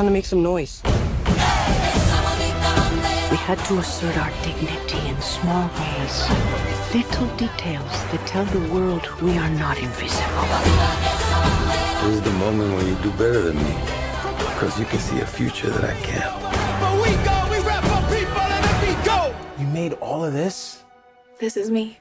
time to make some noise. We had to assert our dignity in small ways. Little details that tell the world we are not invisible. This is the moment when you do better than me. Because you can see a future that I can't. But we go, we rap for people, and then we go. You made all of this? This is me.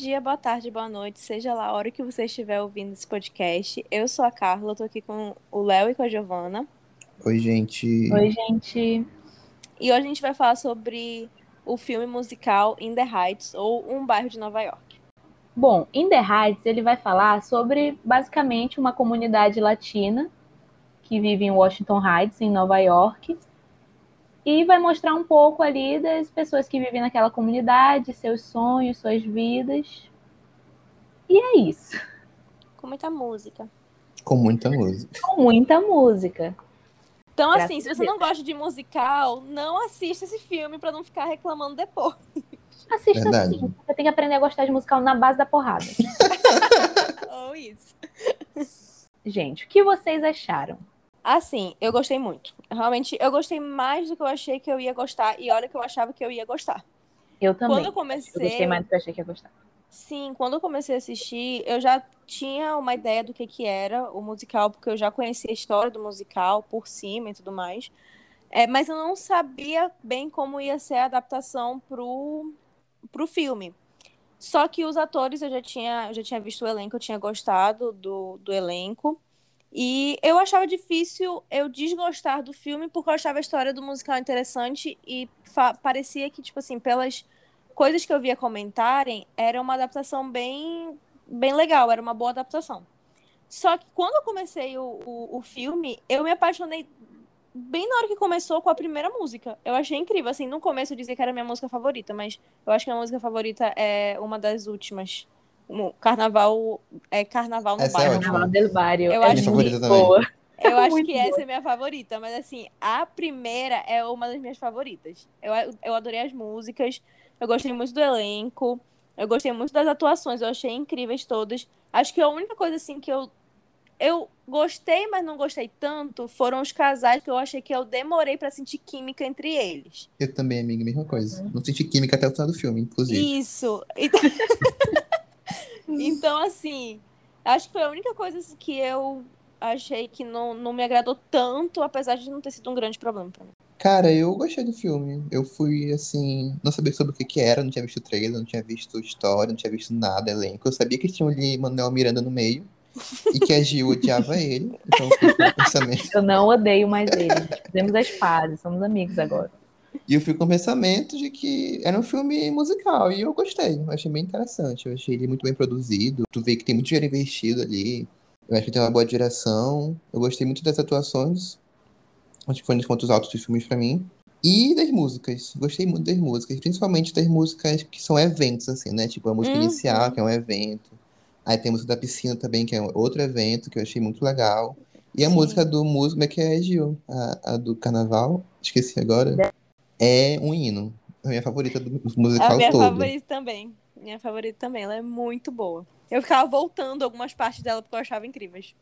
Dia, boa tarde, boa noite, seja lá a hora que você estiver ouvindo esse podcast. Eu sou a Carla, tô aqui com o Léo e com a Giovana. Oi, gente. Oi, gente. E hoje a gente vai falar sobre o filme musical In the Heights, ou Um Bairro de Nova York. Bom, In the Heights ele vai falar sobre basicamente uma comunidade latina que vive em Washington Heights, em Nova York, e vai mostrar um pouco ali das pessoas que vivem naquela comunidade, seus sonhos, suas vidas. E é isso. Com muita música. Com muita música. Com muita música. Então, Graças assim, se você não gosta de musical, não assista esse filme pra não ficar reclamando depois. Assista Verdade. sim. Você tem que aprender a gostar de musical na base da porrada. Ou isso. Gente, o que vocês acharam? Assim, eu gostei muito. Realmente, eu gostei mais do que eu achei que eu ia gostar. E olha que eu achava que eu ia gostar. Eu também. Quando eu comecei. Eu gostei mais do que eu achei que ia gostar. Sim, quando eu comecei a assistir, eu já tinha uma ideia do que, que era o musical, porque eu já conhecia a história do musical por cima e tudo mais. É, mas eu não sabia bem como ia ser a adaptação pro, pro filme. Só que os atores eu já tinha, eu já tinha visto o elenco, eu tinha gostado do, do elenco. E eu achava difícil eu desgostar do filme porque eu achava a história do musical interessante e parecia que, tipo assim, pelas coisas que eu via comentarem, era uma adaptação bem, bem legal, era uma boa adaptação. Só que quando eu comecei o, o, o filme, eu me apaixonei bem na hora que começou com a primeira música. Eu achei incrível. Assim, no começo eu dizia que era minha música favorita, mas eu acho que a música favorita é uma das últimas. Carnaval é Carnaval no Essa é Bairro. ótima. Carnaval del Barrio. Eu é acho Minha também. boa. Eu acho Muito que boa. essa é minha favorita, mas assim, a primeira é uma das minhas favoritas. Eu, eu adorei as músicas, eu gostei muito do elenco, eu gostei muito das atuações, eu achei incríveis todas. Acho que a única coisa assim que eu eu gostei, mas não gostei tanto, foram os casais que eu achei que eu demorei pra sentir química entre eles. Eu também, amiga, mesma coisa. Não senti química até o final do filme, inclusive. Isso. Então, então, assim, acho que foi a única coisa assim, que eu achei que não, não me agradou tanto, apesar de não ter sido um grande problema pra mim. Cara, eu gostei do filme. Eu fui, assim, não sabia sobre o que que era, não tinha visto o trailer, não tinha visto história, não tinha visto nada, elenco. Eu sabia que tinha ali Manuel Miranda no meio e que a Gil odiava ele. Então eu fui com o pensamento. Eu não odeio mais ele. Fizemos as pazes, somos amigos agora. E eu fui com o pensamento de que era um filme musical e eu gostei. Eu achei bem interessante. Eu achei ele muito bem produzido. Tu vê que tem muito dinheiro investido ali. Eu acho que tem uma boa direção. Eu gostei muito das atuações. Acho que foi um dos pontos altos dos filmes pra mim. E das músicas. Gostei muito das músicas. Principalmente das músicas que são eventos, assim, né? Tipo a música Uhum. inicial, que é um evento. Aí tem a música da piscina também, que é outro evento, que eu achei muito legal. E a Sim. música do músico, que é a Gil, a, a do carnaval, esqueci agora. É um hino. É a minha favorita do do musical a minha todo. favorita também. Minha favorita também, ela é muito boa. Eu ficava voltando algumas partes dela porque eu achava incríveis.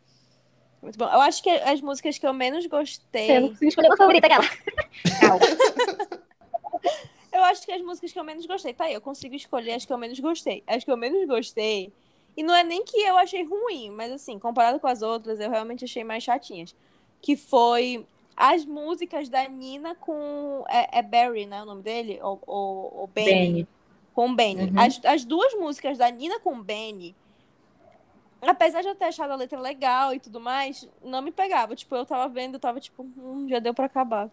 Muito bom. Eu acho que as músicas que eu menos gostei. Você não conseguiu escolher uma favorita, aquela. Eu acho que as músicas que eu menos gostei. Tá aí, eu consigo escolher as que eu menos gostei. As que eu menos gostei. E não é nem que eu achei ruim, mas assim, comparado com as outras, eu realmente achei mais chatinhas. Que foi as músicas da Nina com. É, é Barry, né? O nome dele? Ou, ou, ou Benny. Benny. Com Benny. Uhum. As, as duas músicas da Nina com Benny. Apesar de eu ter achado a letra legal e tudo mais, não me pegava. Tipo, eu tava vendo, eu tava tipo, hum, já deu pra acabar.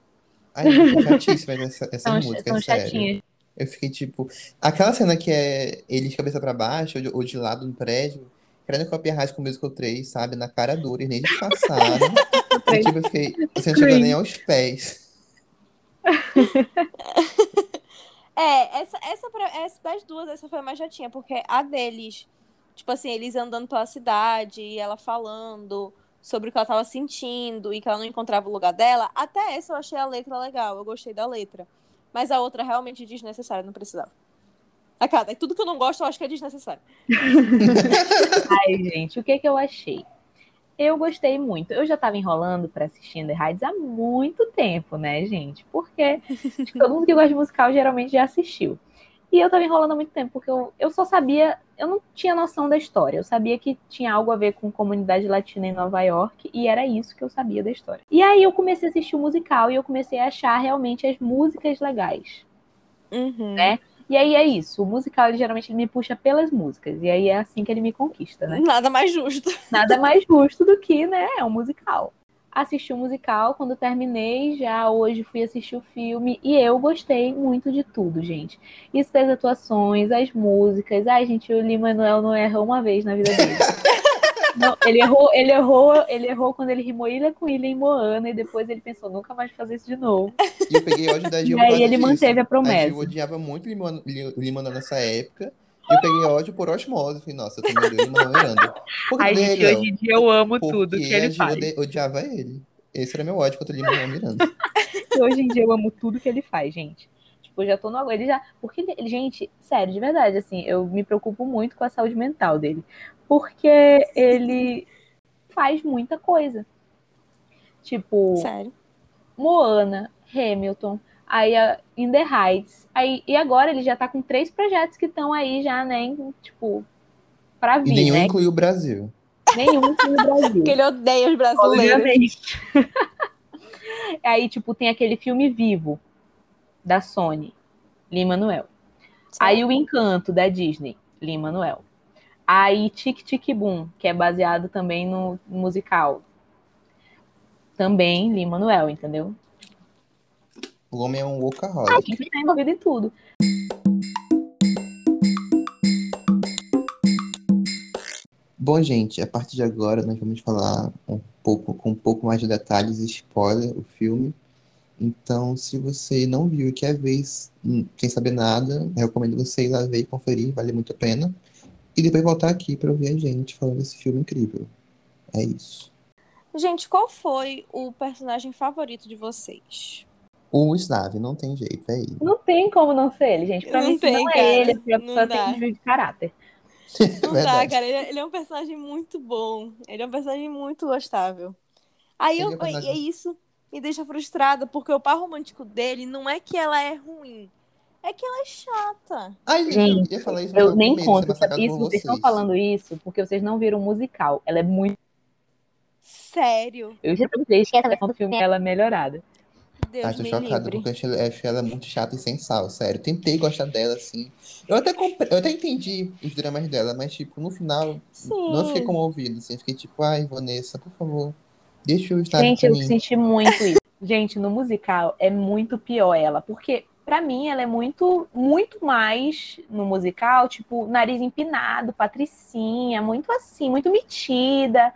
Ai, eu fiquei chatíssima essa, essa São, música, são é sério. Eu fiquei tipo. Aquela cena que é ele de cabeça pra baixo ou de, ou de lado no prédio, querendo copiar High School Musical 3, sabe? Na cara dura, e nem disfarçaram. e, tipo, eu fiquei. Você não chegou nem aos pés. É, essa, essa, pra- essa das duas, essa foi a mais chatinha, porque a deles, tipo assim, eles andando pela cidade e ela falando sobre o que ela tava sentindo e que ela não encontrava o lugar dela, até essa eu achei a letra legal, eu gostei da letra. Mas a outra realmente desnecessária, não precisava. A cada, tudo que eu não gosto, eu acho que é desnecessário. Ai, gente, o que que eu achei? Eu gostei muito. Eu já tava enrolando pra assistir The Heights há muito tempo, né, gente? Porque todo mundo que gosta de musical geralmente já assistiu. E eu tava enrolando há muito tempo, porque eu, eu só sabia, eu não tinha noção da história. Eu sabia que tinha algo a ver com comunidade latina em Nova York, e era isso que eu sabia da história. E aí eu comecei a assistir o musical e eu comecei a achar realmente as músicas legais, Uhum. né? E aí é isso, o musical ele geralmente ele me puxa pelas músicas, e aí é assim que ele me conquista, né? Nada mais justo. Nada mais justo do que, né, é um musical. Assisti o musical, quando terminei, já hoje fui assistir o filme e eu gostei muito de tudo, gente. Isso das atuações, as músicas. Ai, gente, o Lin-Manuel não errou uma vez na vida dele. Não, ele errou, ele errou, ele errou quando ele rimou ilha com ilha em Moana e depois ele pensou nunca mais fazer isso de novo. E eu peguei ódio da Gil E aí ele disso. manteve a A promessa. Gil odiava muito o Limão nessa época. E eu peguei ódio por osmose. Falei, nossa, eu tô me Limão Miranda. Por Ai, que gente, hoje em dia eu amo tudo que a ele faz. ode- odiava ele. Esse era meu ódio contra o Limão Miranda. Hoje em dia eu amo tudo que ele faz, gente. Tipo, eu já tô no. Ele já. Porque, gente, sério, de verdade, assim, eu me preocupo muito com a saúde mental dele. Porque ele faz muita coisa. Tipo, Sério. Moana, Hamilton, aí a In the Heights. Aí, e agora ele já tá com três projetos que estão aí já, né, em, tipo, pra E vir, nenhum né? inclui o Brasil. Nenhum aqui no Brasil. Porque ele odeia os brasileiros. Obviamente. Aí, tipo, tem aquele filme Vivo, da Sony, Lin-Manuel. Aí o Encanto, da Disney, Lin-Manuel. Aí Tic Tic Boom, que é baseado também no musical. Também Lin-Manuel, entendeu? O homem é um workaholic. gente tá envolvido em tudo. Bom, gente, a partir de agora nós vamos falar um pouco, com um pouco mais de detalhes e spoiler o filme. Então, se você não viu e quer ver hum, sem saber nada, recomendo você ir lá ver e conferir, vale muito a pena. E depois voltar aqui para ouvir a gente falando desse filme incrível. É isso. Gente, qual foi o personagem favorito de vocês? O Slav, não tem jeito, é ele. Não tem como não ser ele, gente. Pra Não mim, tem, não é cara. ele, a Não pessoa tem desvio de caráter. Não dá, cara. Ele, é- ele é um personagem muito bom. Ele é um personagem muito gostável. Aí é eu, um personagem- e é isso me deixa frustrada, porque o par romântico dele não é que ela é ruim, é que ela é chata. Ai, Gente, eu ia falar isso Eu nem conto. Isso, vocês estão falando isso porque vocês não viram o musical. Ela é muito. Sério. Eu já deixei essa versão do filme ela é melhorada. Deus Ai, tô livre. porque eu achei, eu achei ela muito chata e sem sal, sério. Tentei gostar dela, assim. Eu até, compre- eu até entendi os dramas dela, mas, tipo, no final, Sim. não fiquei comovido, assim. Fiquei tipo, ai, Vanessa, por favor, deixa eu estar Gente, eu mim. senti muito isso. Gente, no musical é muito pior ela, porque pra mim ela é muito, muito mais no musical, tipo, nariz empinado, patricinha, muito assim, muito metida.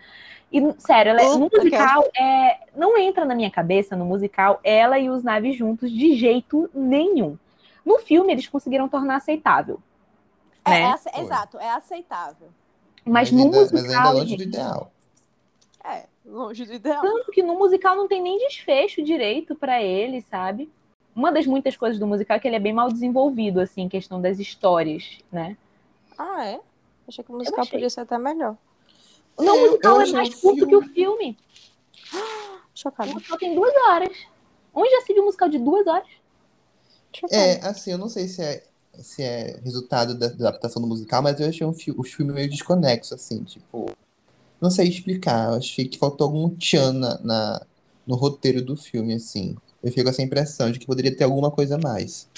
E, sério, ela é- no musical, é, não entra na minha cabeça, no musical, ela e os naves juntos de jeito nenhum. No filme, eles conseguiram tornar aceitável. É, né? é exato, é aceitável. Mas, no ainda, musical. mas ainda longe do ideal. É, longe do ideal. Tanto que no musical não tem nem desfecho direito pra ele, sabe? Uma das muitas coisas do musical é que ele é bem mal desenvolvido, assim, em questão das histórias, né? Ah, é? Achei que o musical podia ser até melhor. Não, É, o musical eu é mais o curto que o filme. O Chocada. musical tem duas horas. Onde já se viu um musical de duas horas? Chocada. É, assim, eu não sei se é, se é resultado da, da adaptação do musical, mas eu achei um fi o filme meio desconexo, assim, tipo. Não sei explicar. Eu achei que faltou algum tchan na, na- no roteiro do filme, assim. Eu fico com essa impressão de que poderia ter alguma coisa a mais.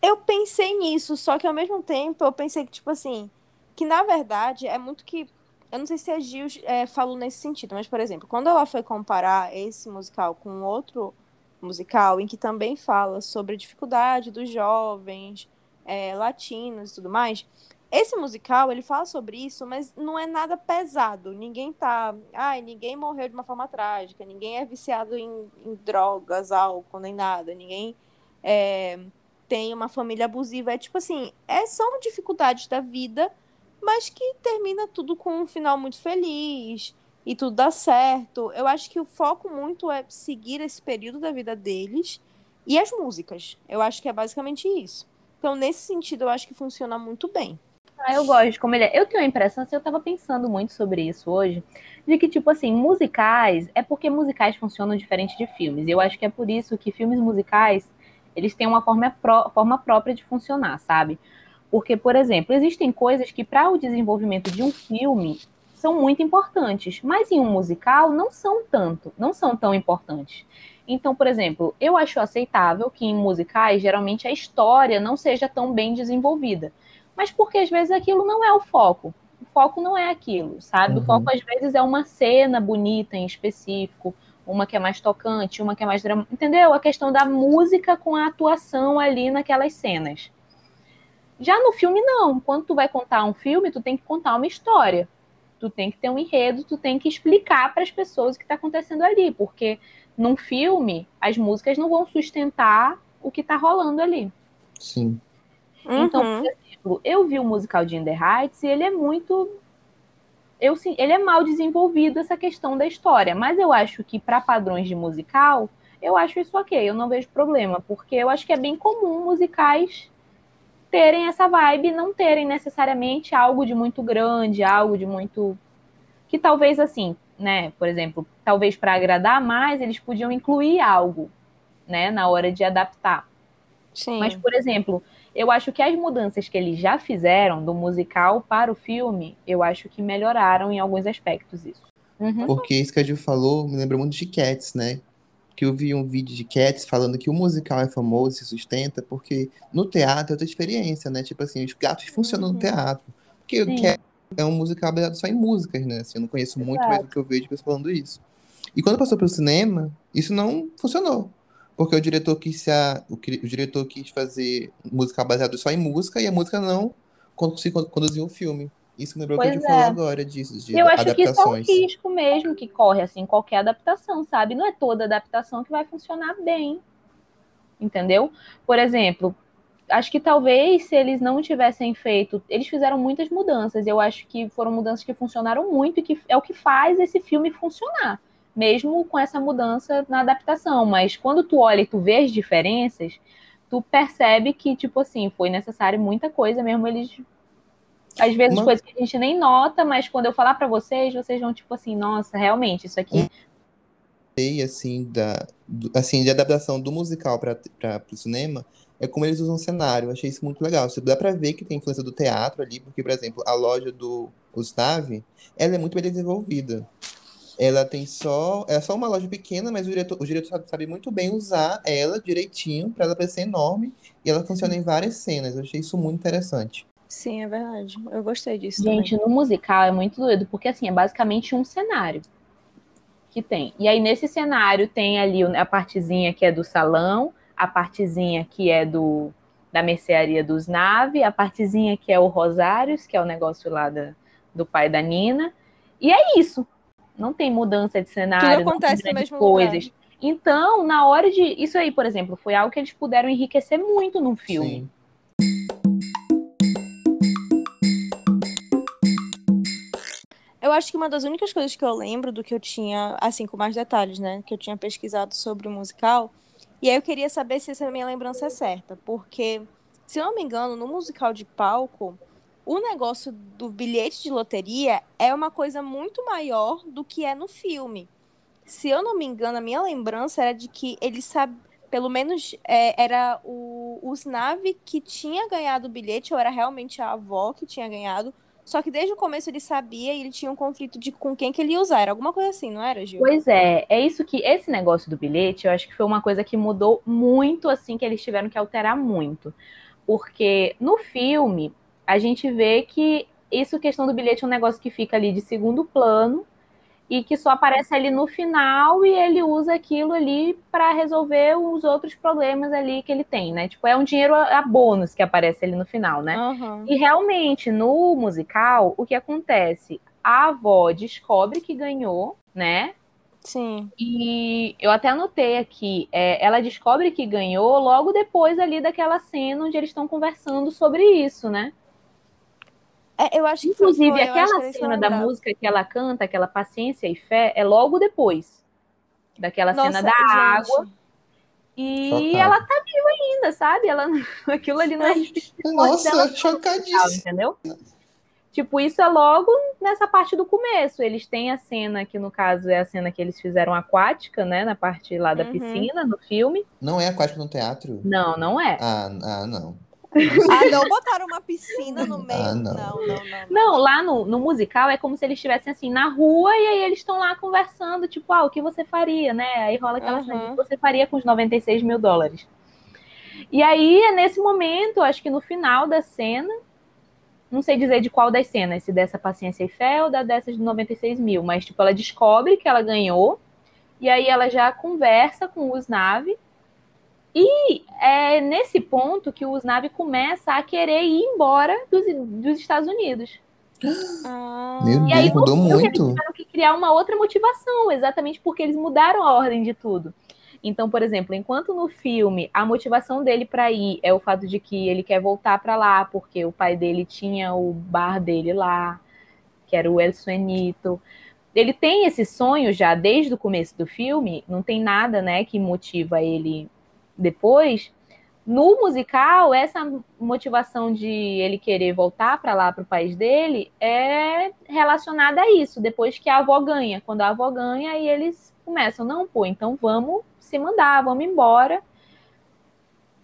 Eu pensei nisso, só que ao mesmo tempo eu pensei que, tipo assim, que na verdade é muito que. Eu não sei se a Gil é, falou nesse sentido, mas, por exemplo, quando ela foi comparar esse musical com outro musical, em que também fala sobre a dificuldade dos jovens é, latinos e tudo mais, esse musical, ele fala sobre isso, mas não é nada pesado. Ninguém tá. Ai, ninguém morreu de uma forma trágica, ninguém é viciado em, em drogas, álcool, nem nada, ninguém. É, tem uma família abusiva. É tipo assim, é, são dificuldades da vida, mas que termina tudo com um final muito feliz. e tudo dá certo. Eu acho que o foco muito é seguir esse período da vida deles e as músicas. Eu acho que é basicamente isso. Então, nesse sentido, eu acho que funciona muito bem. Ah, eu gosto de como ele é. Eu tenho a impressão, assim, eu tava pensando muito sobre isso hoje, de que, tipo assim, musicais, é porque musicais funcionam diferente de filmes. Eu acho que é por isso que filmes musicais, eles têm uma forma, pró forma própria de funcionar, sabe? Porque, por exemplo, existem coisas que, para o desenvolvimento de um filme, são muito importantes, mas em um musical não são tanto, não são tão importantes. Então, por exemplo, eu acho aceitável que em musicais, geralmente, a história não seja tão bem desenvolvida mas porque às vezes aquilo não é o foco. O foco não é aquilo, sabe? Uhum. O foco às vezes é uma cena bonita em específico, uma que é mais tocante, uma que é mais dramática, entendeu? A questão da música com a atuação ali naquelas cenas. Já no filme não, quando tu vai contar um filme, tu tem que contar uma história. Tu tem que ter um enredo, tu tem que explicar para as pessoas o que está acontecendo ali, porque num filme as músicas não vão sustentar o que está rolando ali. Sim. Então, uhum. exemplo, eu vi o musical de In the Heights e ele é muito. Eu, sim, ele é mal desenvolvido essa questão da história, mas eu acho que para padrões de musical, eu acho isso ok, eu não vejo problema, porque eu acho que é bem comum musicais terem essa vibe, não terem necessariamente algo de muito grande, algo de muito. Que talvez assim, né, por exemplo, talvez para agradar mais, eles podiam incluir algo, né, na hora de adaptar. Sim. Mas, por exemplo, eu acho que as mudanças que eles já fizeram do musical para o filme, eu acho que melhoraram em alguns aspectos isso. Uhum. Porque isso que a Gil falou me lembra muito de Cats, né? Que eu vi um vídeo de Cats falando que o musical é famoso e se sustenta porque no teatro é outra experiência, né? Tipo assim, os gatos funcionam uhum. no teatro. Porque Sim. o Cats é um musical baseado só em músicas, né? Assim, eu não conheço Exato. muito, mas o que eu vejo pessoas falando isso. E quando passou para o cinema, isso não funcionou porque o diretor quis, a, o, o, diretor quis fazer música baseada só em música e a música não conseguiu conduzir o filme. Isso me lembrou que a gente é. falou agora disso, de Eu acho que isso é um risco mesmo que corre, assim, qualquer adaptação, sabe? Não é toda adaptação que vai funcionar bem, entendeu? Por exemplo, acho que talvez se eles não tivessem feito, eles fizeram muitas mudanças, eu acho que foram mudanças que funcionaram muito e que é o que faz esse filme funcionar mesmo com essa mudança na adaptação. Mas quando tu olha e tu vê as diferenças, tu percebe que, tipo assim, foi necessário muita coisa mesmo. Eles. Às vezes, Uma... coisas que a gente nem nota, mas quando eu falar para vocês, vocês vão, tipo assim, nossa, realmente, isso aqui. assim, da, assim, de adaptação do musical para o cinema é como eles usam o cenário. Eu achei isso muito legal. Você dá para ver que tem influência do teatro ali, porque, por exemplo, a loja do Gustave, ela é muito bem desenvolvida. Ela tem só. É só uma loja pequena, mas o diretor, o diretor sabe, sabe muito bem usar ela direitinho para ela parecer enorme. E ela funciona em várias cenas. Eu achei isso muito interessante. Sim, é verdade. Eu gostei disso. Gente, também. no musical é muito doido, porque assim, é basicamente um cenário que tem. E aí, nesse cenário, tem ali a partezinha que é do salão, a partezinha que é do da mercearia dos Nave, a partezinha que é o Rosários, que é o negócio lá da, do pai da Nina. E é isso. Não tem mudança de cenário, Tudo acontece não tem mesmo coisas. Lugar. Então, na hora de. Isso aí, por exemplo, foi algo que eles puderam enriquecer muito no filme. Sim. Eu acho que uma das únicas coisas que eu lembro do que eu tinha, assim, com mais detalhes, né? Que eu tinha pesquisado sobre o musical. E aí eu queria saber se essa minha lembrança é certa. Porque, se eu não me engano, no musical de palco, o negócio do bilhete de loteria é uma coisa muito maior do que é no filme. Se eu não me engano, a minha lembrança era de que ele sabe, pelo menos é, era o, Nave que tinha ganhado o bilhete, ou era realmente a avó que tinha ganhado. Só que desde o começo ele sabia e ele tinha um conflito de com quem que ele ia usar. Era alguma coisa assim, não era, Gil? Pois é, é isso que esse negócio do bilhete, eu acho que foi uma coisa que mudou muito, assim, que eles tiveram que alterar muito. Porque no filme, a gente vê que isso, questão do bilhete, é um negócio que fica ali de segundo plano e que só aparece ali no final e ele usa aquilo ali para resolver os outros problemas ali que ele tem, né? Tipo, é um dinheiro a, bônus que aparece ali no final, né? Uhum. E realmente, no musical, o que acontece? A avó descobre que ganhou, né? Sim. E eu até anotei aqui, é, ela descobre que ganhou logo depois ali daquela cena onde eles estão conversando sobre isso, né? É, eu acho que foi- Inclusive, foi, acho aquela que eles cena da música que ela canta, aquela paciência e fé, é logo depois daquela cena Nossa, da gente. água. E Chocado. ela tá viva ainda, sabe? Ela, aquilo ali não é Nossa, dela chocadíssimo. entendeu? Tipo, isso é logo nessa parte do começo. Eles têm a cena, que no caso é a cena que eles fizeram aquática, né? Na parte lá da Uhum. piscina, no filme. Não é aquático no teatro? Não, não é. Ah, ah, não. Ah, não botaram uma piscina no meio. Ah, não. não. não, não, não. Não, lá no, no musical é como se eles estivessem assim na rua e aí eles estão lá conversando, tipo, ah, o que você faria, né? Aí rola aquela Uhum. cena, o que você faria com os 96 mil dólares. E aí é nesse momento, acho que no final da cena, não sei dizer de qual das cenas, se dessa paciência e fé ou da dessas de 96 mil, mas tipo, ela descobre que ela ganhou e aí ela já conversa com o Usnavi e é nesse ponto que o Usnavi começa a querer ir embora dos, dos Estados Unidos. Ah, Meu E aí, Deus, mudou muito. Eles tiveram que criar uma outra motivação, exatamente porque eles mudaram a ordem de tudo. Então, por exemplo, enquanto no filme a motivação dele para ir é o fato de que ele quer voltar para lá, porque o pai dele tinha o bar dele lá, que era o El Suenito. Ele tem esse sonho já desde o começo do filme, não tem nada, né, que motiva ele depois. No musical, essa motivação de ele querer voltar para lá, para o país dele, é relacionada a isso. Depois que a avó ganha. Quando a avó ganha, aí eles começam, não, pô, então vamos se mandar, vamos embora.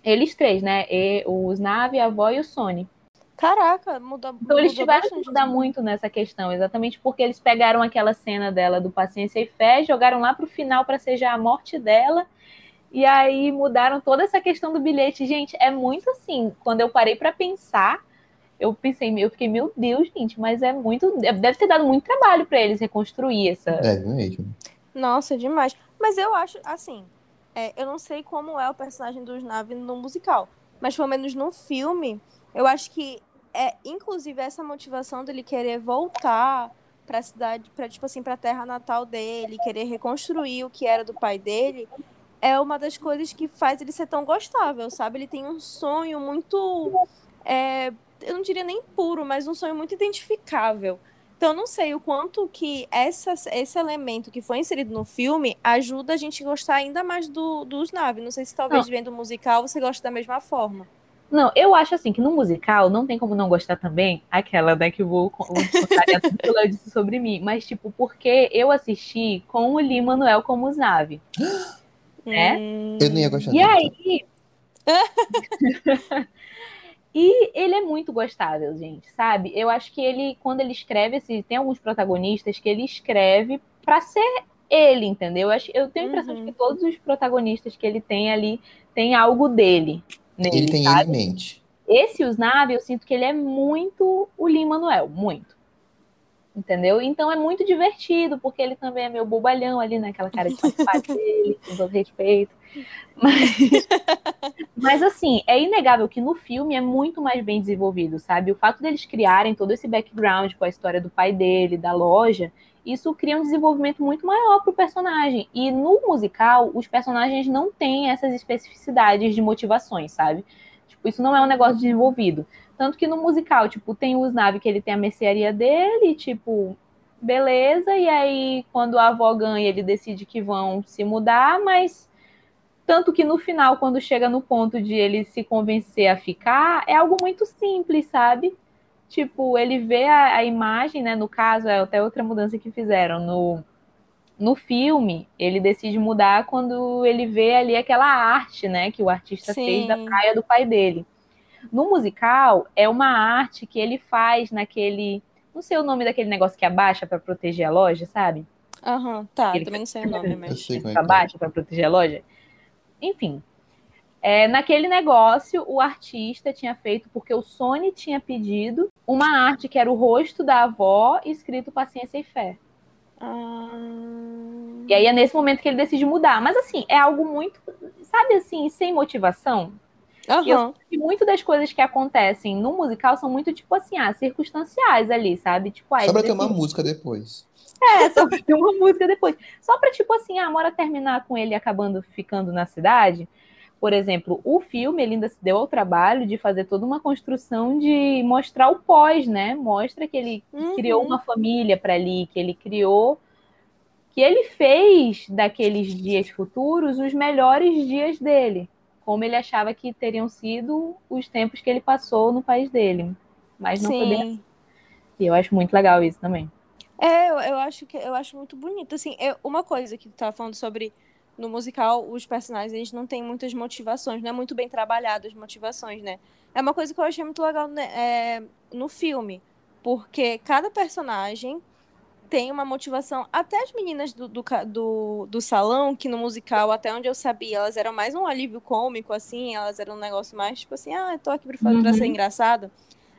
Eles três, né? E, os Nave, a avó e o Sony. Caraca, mudou, Então eles mudou tiveram que mudar muito nessa questão, exatamente porque eles pegaram aquela cena dela do Paciência e Fé, jogaram lá pro final para ser já a morte dela, e aí mudaram toda essa questão do bilhete. Gente, é muito assim, quando eu parei para pensar, eu pensei, eu fiquei, meu Deus, gente, mas é muito, deve ter dado muito trabalho para eles reconstruir essa. É mesmo. Nossa, demais. Mas eu acho, assim, é, eu não sei como é o personagem dos Nave no musical, mas pelo menos no filme, eu acho que é, inclusive, essa motivação dele querer voltar pra cidade, pra, tipo assim, pra terra natal dele, querer reconstruir o que era do pai dele, é uma das coisas que faz ele ser tão gostável, sabe? Ele tem um sonho muito. é, eu não diria nem puro, mas um sonho muito identificável. Então, eu não sei o quanto que essa, esse elemento que foi inserido no filme ajuda a gente a gostar ainda mais do, dos Nave. Não sei se talvez vendo o musical você goste da mesma forma. Não, eu acho assim que no musical não tem como não gostar também aquela, né, que o vou contar tudo que disse sobre mim, mas tipo, porque eu assisti com o Lee Manuel como os Nave. É? Hum, Eu não ia gostar E tanto. aí. e ele é muito gostável, gente, sabe? Eu acho que ele, quando ele escreve, assim, tem alguns protagonistas que ele escreve pra ser ele, entendeu? Eu, acho, eu tenho a impressão Uhum. de que todos os protagonistas que ele tem ali tem algo dele. Nele, Ele tem sabe? ele em mente. Esse Usnavi, eu sinto que ele é muito o Lin Manuel, muito. Entendeu? Então é muito divertido, porque ele também é meio bobalhão ali, né? Aquela cara de papai dele, com todo respeito. Mas, mas, assim, é inegável que no filme é muito mais bem desenvolvido, sabe? O fato deles criarem todo esse background com a história do pai dele, da loja, isso cria um desenvolvimento muito maior pro personagem. E no musical, os personagens não têm essas especificidades de motivações, sabe? Tipo, isso não é um negócio desenvolvido. Tanto que no musical, tipo, tem o Snav que ele tem a mercearia dele, tipo, beleza, e aí quando a avó ganha, ele decide que vão se mudar, mas tanto que no final, quando chega no ponto de ele se convencer a ficar, é algo muito simples, sabe? Tipo, ele vê a, a imagem, né? No caso, é até outra mudança que fizeram. No, no filme, ele decide mudar quando ele vê ali aquela arte, né? Que o artista Sim. fez da praia do pai dele. No musical, é uma arte que ele faz naquele. Não sei o nome daquele negócio que abaixa para proteger a loja, sabe? Aham, tá. Ele- Também não sei o nome, Eu mas. sei como é que é. baixo para proteger a loja. Enfim. É, naquele negócio, o artista tinha feito, porque o Sony tinha pedido, uma arte que era o rosto da avó escrito Paciência e Fé. Ah, E aí é nesse momento que ele decide mudar. Mas assim, é algo muito, sabe assim, sem motivação. E sinto que muito das coisas que acontecem no musical são muito, tipo assim, ah, circunstanciais ali, sabe? Tipo, ah, Só pra ter uma música depois. É, só pra ter uma música depois. Só pra, tipo assim, a Amora terminar com ele acabando ficando na cidade. Por exemplo, o filme ele ainda se deu ao trabalho de fazer toda uma construção de mostrar o pós, né? Mostra que ele Uhum. criou uma família para ali, que ele criou, que ele fez daqueles dias futuros os melhores dias dele, como ele achava que teriam sido os tempos que ele passou no país dele. Mas não foi bem assim. Sim. E eu acho muito legal isso também. É, eu, eu acho que eu acho muito bonito. Assim, eu- uma coisa que tu tava falando sobre no musical, os personagens eles não têm muitas motivações, não é muito bem trabalhado as motivações, né? É uma coisa que eu achei muito legal né, é, no filme, porque cada personagem tem uma motivação. Até as meninas do, do, do, do salão, que no musical, até onde eu sabia, elas eram mais um alívio cômico, assim, elas eram um negócio mais tipo assim, ah, eu tô aqui pra, fa- pra Uhum. ser engraçado.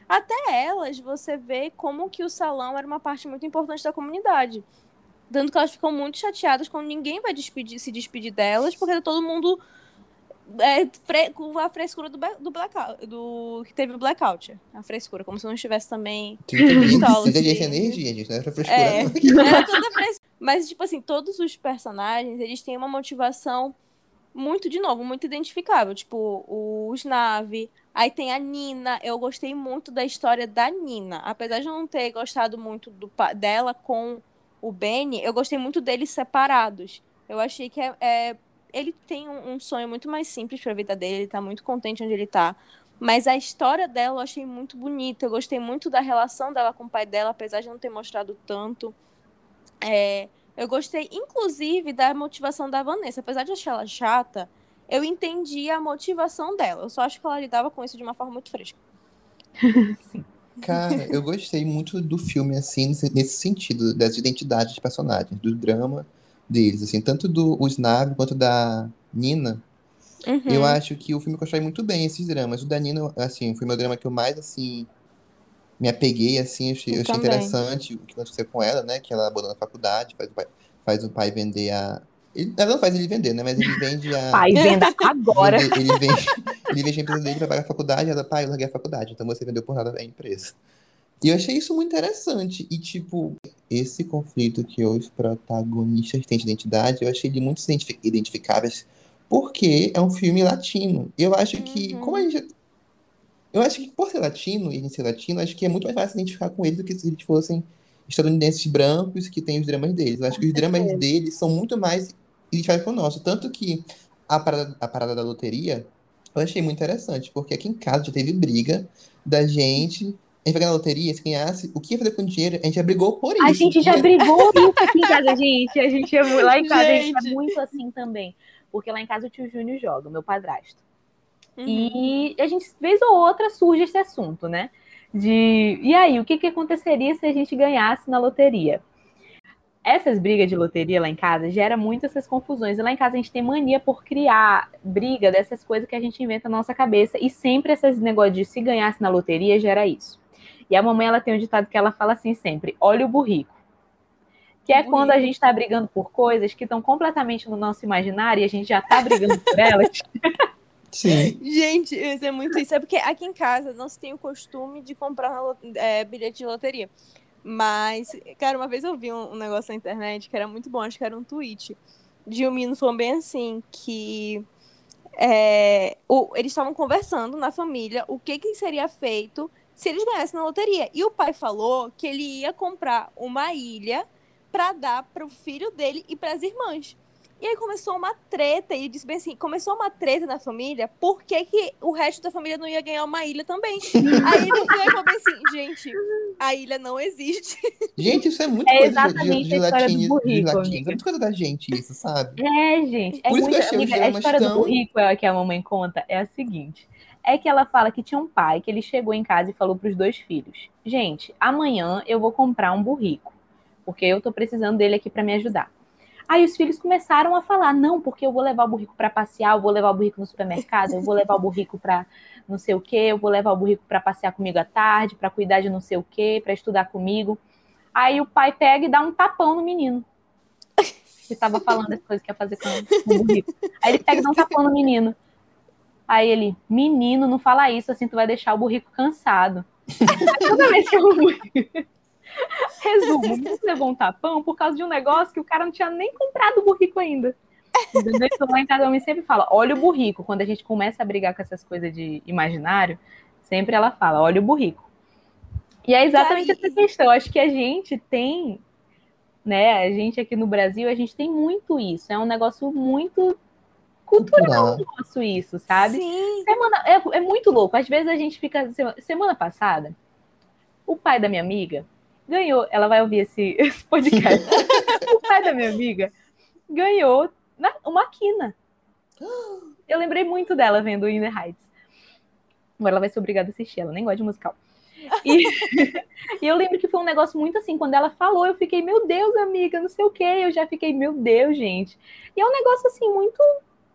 Até elas, você vê como que o salão era uma parte muito importante da comunidade. Tanto que elas ficam muito chateadas quando ninguém vai despedir, se despedir delas, porque tá todo mundo é, fre- com a frescura do, do blackout, do que teve o blackout. A frescura, como se não estivesse também 30 minutos Pistola, precisa de sim. energia, gente. Não é pra frescura, É, não. era toda fres- Mas, tipo assim, todos os personagens, eles têm uma motivação muito, de novo, muito identificável. Tipo, o Snave, aí tem a Nina. Eu gostei muito da história da Nina. Apesar de eu não ter gostado muito do, dela com o Benny, eu gostei muito deles separados. Eu achei que é, é- ele tem um, um sonho muito mais simples pra vida dele, ele tá muito contente onde ele tá. Mas a história dela eu achei muito bonita. Eu gostei muito da relação dela com o pai dela, apesar de não ter mostrado tanto. É, eu gostei, inclusive, da motivação da Vanessa. Apesar de achar ela chata, eu entendi a motivação dela. Eu só acho que ela lidava com isso de uma forma muito fresca. Sim. Cara, eu gostei muito do filme, assim, nesse, nesse sentido, das identidades dos personagens, do drama deles, assim, tanto do Snave quanto da Nina. Uhum. Eu acho que o filme constrói muito bem esses dramas. O da Nina, assim, foi o meu drama que eu mais, assim, me apeguei, assim, eu achei, Eu achei interessante o que aconteceu com ela, né? Que ela abandona a faculdade, faz o pai, faz o pai vender a. Ele, ela não faz ele vender, né? Mas ele vende a. Pai, venda agora. Vende- ele vende, ele vende a empresa dele pra pagar a faculdade, ela, pai, eu larguei a faculdade, então você vendeu por nada a empresa. E eu achei isso muito interessante. E, tipo, esse conflito que os protagonistas têm de identidade, eu achei ele muito identifi- identificáveis, porque é um filme latino. Eu acho que, Uhum. como a gente. Eu acho que por ser latino e a gente ser latino, acho que é muito mais fácil identificar com eles do que se eles fossem estadunidenses brancos que têm os dramas deles. Eu acho que os dramas deles são muito mais identificáveis com o nosso. Tanto que a parada, a parada da loteria, eu achei muito interessante, porque aqui em casa já teve briga da gente. A gente vai ganhar na loteria, se ganhasse, o que ia fazer com o dinheiro? A gente já brigou por isso. A gente já E- brigou isso aqui em casa, gente. A gente é, lá em casa a gente Gente. é muito assim também. Porque lá em casa o tio Júnior joga, meu padrasto. Uhum. E a gente, vez ou outra, surge esse assunto, né? De e aí, o que, que aconteceria se a gente ganhasse na loteria? Essas brigas de loteria lá em casa gera muito essas confusões. E lá em casa a gente tem mania por criar briga dessas coisas que a gente inventa na nossa cabeça. E sempre esses negócios de se ganhasse na loteria gera isso. E a mamãe ela tem um ditado que ela fala assim sempre: olha o burrico. Que é quando a gente está brigando por coisas que estão completamente no nosso imaginário e a gente já está brigando por elas. Sim. Gente, isso é muito isso. É porque aqui em casa não se tem o costume de comprar é, bilhete de loteria. Mas, cara, uma vez eu vi um, um negócio na internet que era muito bom, acho que era um tweet de um menino falando bem assim, que é, o- eles estavam conversando na família o que, que seria feito se eles ganhassem na loteria. E o pai falou que ele ia comprar uma ilha para dar para o filho dele e para as irmãs. E aí começou uma treta, e ele disse bem assim, começou uma treta na família, por que, que o resto da família não ia ganhar uma ilha também? aí ele foi e falou bem assim, gente, a ilha não existe. Gente, isso é muito É coisa de, exatamente de, de a história do latinos, de. É muito coisa da gente isso, sabe? É, gente. É Por isso que muito, eu achei amiga, a história tão- do burrico é, que a mamãe conta é a seguinte. É que ela fala que tinha um pai que ele chegou em casa e falou para os dois filhos: Gente, amanhã eu vou comprar um burrico, porque eu tô precisando dele aqui para me ajudar. Aí os filhos começaram a falar: Não, porque eu vou levar o burrico para passear, eu vou levar o burrico no supermercado, eu vou levar o burrico para não sei o quê, eu vou levar o burrico para passear comigo à tarde, para cuidar de não sei o quê, para estudar comigo. Aí o pai pega e dá um tapão no menino. Que tava falando as coisas que ia fazer com, com o burrico. Aí ele pega e dá um tapão no menino. Aí ele, menino, não fala isso, assim tu vai deixar o burrico cansado. Toda vez que eu. Resumo, o menino levou um tapão por causa de um negócio que o cara não tinha nem comprado o burrico ainda. Então lá em casa a mãe sempre fala, olha o burrico. Quando a gente começa a brigar com essas coisas de imaginário, sempre ela fala, olha o burrico. E é exatamente essa questão. Acho que a gente tem, né? A gente aqui no Brasil, a gente tem muito isso. É um negócio muito cultural Cultural. nosso isso, sabe? Sim. Semana, é, é muito louco. Às vezes a gente fica. Semana, semana passada, o pai da minha amiga ganhou. Ela vai ouvir esse, esse podcast. o pai da minha amiga ganhou na- uma quina. Eu lembrei muito dela vendo In the Heights. Agora ela vai ser obrigada a assistir, ela nem gosta de musical. E, e eu lembro que foi um negócio muito assim, quando ela falou, eu fiquei, meu Deus, amiga, não sei o quê. Eu já fiquei, meu Deus, gente. E é um negócio assim, muito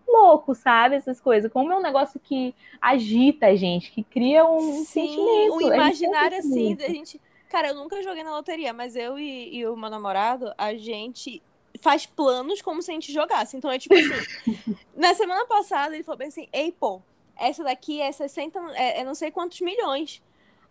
louco, sabe? Essas coisas. Como é um negócio que agita a gente, que cria um Sim, sentimento. gente imaginário assim, da gente. Cara, eu nunca joguei na loteria, mas eu e, e o meu namorado, a gente faz planos como se a gente jogasse. Então é tipo assim. na semana passada, ele falou bem assim: Ei, pô, essa daqui é 60, é, é não sei quantos milhões.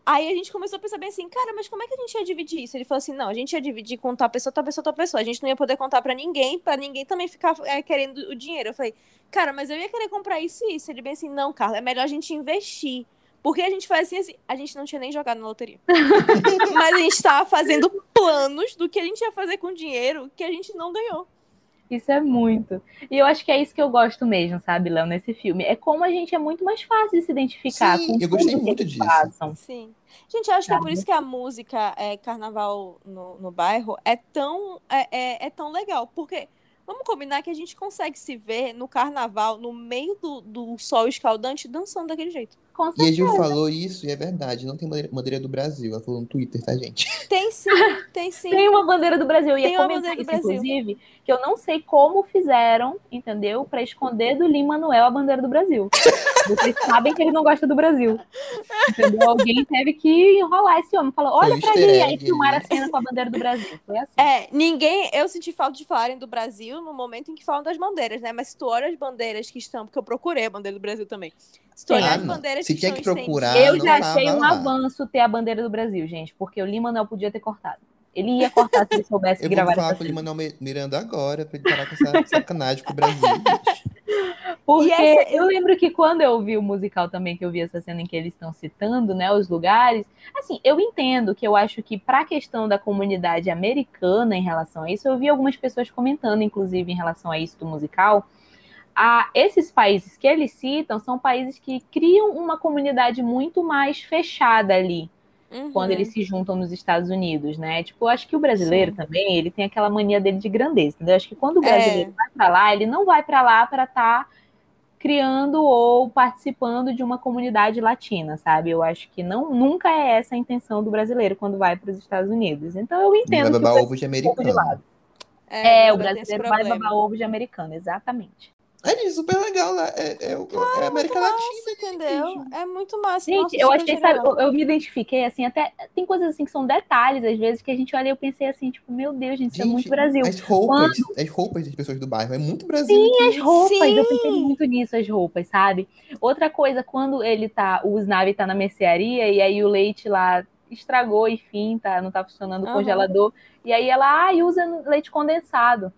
Aí a gente começou a pensar bem assim, cara, mas como é que a gente ia dividir isso? Ele falou assim, não, a gente ia dividir com tal pessoa, tal pessoa, tal pessoa. A gente não ia poder contar pra ninguém, pra ninguém também ficar é, querendo o dinheiro. Eu falei, cara, mas eu ia querer comprar isso e isso. Ele bem assim, não, Carla, é melhor a gente investir. Porque a gente faz assim, assim, a gente não tinha nem jogado na loteria. mas a gente tava fazendo planos do que a gente ia fazer com o dinheiro que a gente não ganhou. Isso é muito. E eu acho que é isso que eu gosto mesmo, sabe, Léo, nesse filme. É como a gente é muito mais fácil de se identificar Sim, com eu gostei muito disso. passam. Sim. Gente, eu acho que é por Sabe? isso que a música é, Carnaval no, no Bairro é tão, é, é, é tão legal. Porque vamos combinar que a gente consegue se ver no carnaval, no meio do, do sol escaldante, dançando daquele jeito. Com E a certeza. Gil falou isso, e é verdade. Não tem bandeira, do Brasil. Ela falou no Twitter, tá, gente? Tem sim, tem sim. Tem uma bandeira do Brasil. Ia Tem uma comentar bandeira do isso, Brasil. inclusive, que eu não sei como fizeram, entendeu? Pra esconder do Lin Manuel a bandeira do Brasil. Vocês sabem que ele não gosta do Brasil. Entendeu? Alguém teve que enrolar esse homem. Falou, olha pra egg Aí filmaram a cena com a bandeira do Brasil. Foi assim. É, ninguém. Eu senti falta de falarem do Brasil no momento em que falam das bandeiras, né? Mas se tu olha as bandeiras que estão. Porque eu procurei a bandeira do Brasil também. Ah, as não. bandeiras Se que tinha que procurar, Eu não já tava achei um lá. avanço ter a bandeira do Brasil, gente, porque o Lin Manuel podia ter cortado. Ele ia cortar se ele soubesse Eu gravar vou falar com o Mi- Miranda agora, pra ele parar com essa sacanagem com o Brasil. Porque essa- eu lembro que quando eu vi o musical também, que eu vi essa cena em que eles estão citando, né, os lugares, assim, eu entendo que eu acho que para a questão da comunidade americana em relação a isso, eu vi algumas pessoas comentando, inclusive, em relação a isso do musical, a, esses países que eles citam são países que criam uma comunidade muito mais fechada ali, Uhum. quando eles se juntam nos Estados Unidos, né? Tipo, eu acho que o brasileiro também, ele tem aquela mania dele de grandeza, entendeu? Acho que quando o É. brasileiro vai para lá, ele não vai para lá para estar criando ou participando de uma comunidade latina, sabe? Eu acho que não nunca é essa a intenção do brasileiro quando vai para os Estados Unidos. Então eu entendo vai babar o ovo de americano. lado. É, o brasileiro vai babar ovo de americano, exatamente. É super legal lá. É, é, é a América Massa, Latina. entendeu? É muito massa. Gente, Nossa, eu achei, sabe, eu, eu me identifiquei assim, até tem coisas assim que são detalhes às vezes que a gente olha e eu pensei assim, tipo, meu Deus, gente, isso é muito Brasil. As roupas, as roupas das pessoas do bairro. É muito Brasil. Sim, as roupas, eu Sim. pensei muito nisso, as roupas, sabe? Outra coisa, quando ele tá, o Snavi tá na mercearia e aí o leite lá estragou, enfim, tá, não tá funcionando o Aham. congelador, e aí ela, ah, usa leite condensado.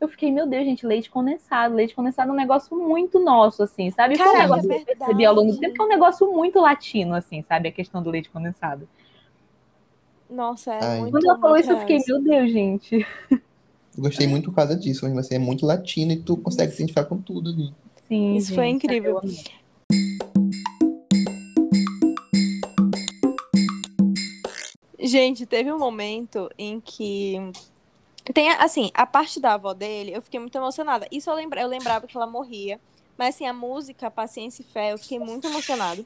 Eu fiquei, meu Deus, gente, leite condensado. Leite condensado é um negócio muito nosso, assim, sabe? Foi um Caraca, negócio é que eu percebi ao longo do tempo, que é um negócio muito latino, assim, sabe? A questão do leite condensado. Nossa, é Ai. muito Quando ela falou isso, eu fiquei, meu Deus, gente. Eu gostei muito por causa disso. Mas assim, é muito latino e tu consegue se identificar com tudo ali. Sim, Isso foi gente, incrível. eu amei. Gente, teve um momento em que. Tem, assim, a parte da avó dele, eu fiquei muito emocionada. Isso eu, lembra... eu lembrava que ela morria. Mas, assim, a música, Paciência e Fé, eu fiquei muito emocionada.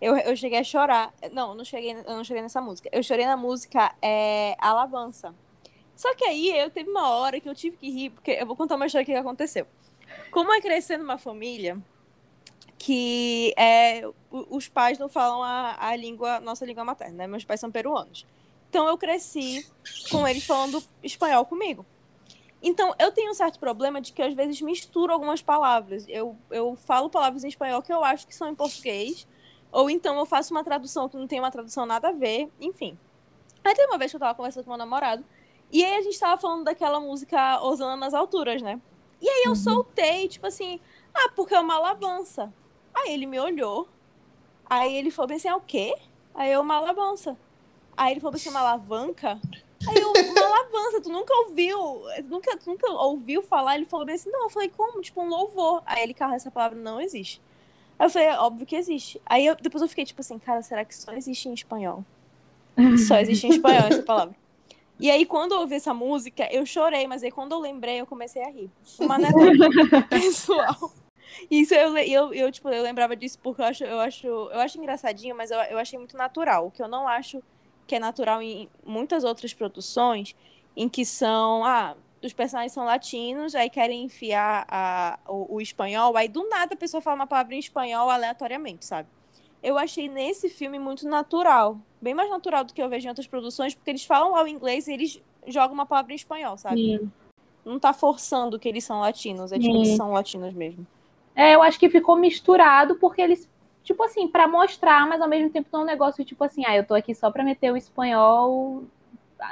Eu, eu cheguei a chorar. Não, não cheguei, eu não cheguei nessa música. Eu chorei na música é, Alabança. Só que aí eu teve uma hora que eu tive que rir, porque eu vou contar uma história que aconteceu. Como é crescer numa família que é, os pais não falam a, a língua, nossa língua materna, né? Meus pais são peruanos. Então eu cresci com eles falando espanhol comigo. Então eu tenho um certo problema de que às vezes misturo algumas palavras. Eu, eu falo palavras em espanhol que eu acho que são em português, ou então eu faço uma tradução que não tem uma tradução nada a ver, enfim. Aí teve uma vez que eu tava conversando com meu namorado, e aí a gente tava falando daquela música Osana nas Alturas, né? E aí eu soltei, tipo assim, ah, porque é uma alabança. Aí ele me olhou. Aí ele falou bem assim, é o quê? Aí eu, uma alabança. Aí ele falou assim, uma alavanca? Aí eu, uma alabança, tu nunca ouviu, nunca, tu nunca ouviu falar? Ele falou bem assim, não, eu falei, como? Tipo, um louvor. Aí ele, cara, essa palavra não existe. Aí eu falei, é óbvio que existe. Aí eu, depois eu fiquei tipo assim, cara, será que só existe em espanhol? Só existe em espanhol essa palavra. E aí, quando eu ouvi essa música, eu chorei, mas aí quando eu lembrei, eu comecei a rir. Uma anedota pessoal. Isso eu, eu, eu, tipo, eu lembrava disso porque eu acho, eu acho, eu acho engraçadinho, mas eu, eu achei muito natural. O que eu não acho que é natural em muitas outras produções, em que são, ah, os personagens são latinos, aí querem enfiar a, o, o espanhol, aí do nada a pessoa fala uma palavra em espanhol aleatoriamente, sabe? Eu achei nesse filme muito natural. Bem mais natural do que eu vejo em outras produções, porque eles falam ao inglês e eles jogam uma palavra em espanhol, sabe? Sim. Não tá forçando que eles são latinos, é tipo, eles são latinos mesmo. É, eu acho que ficou misturado porque eles, tipo assim, para mostrar, mas ao mesmo tempo não é um negócio tipo assim, ah, eu tô aqui só pra meter o espanhol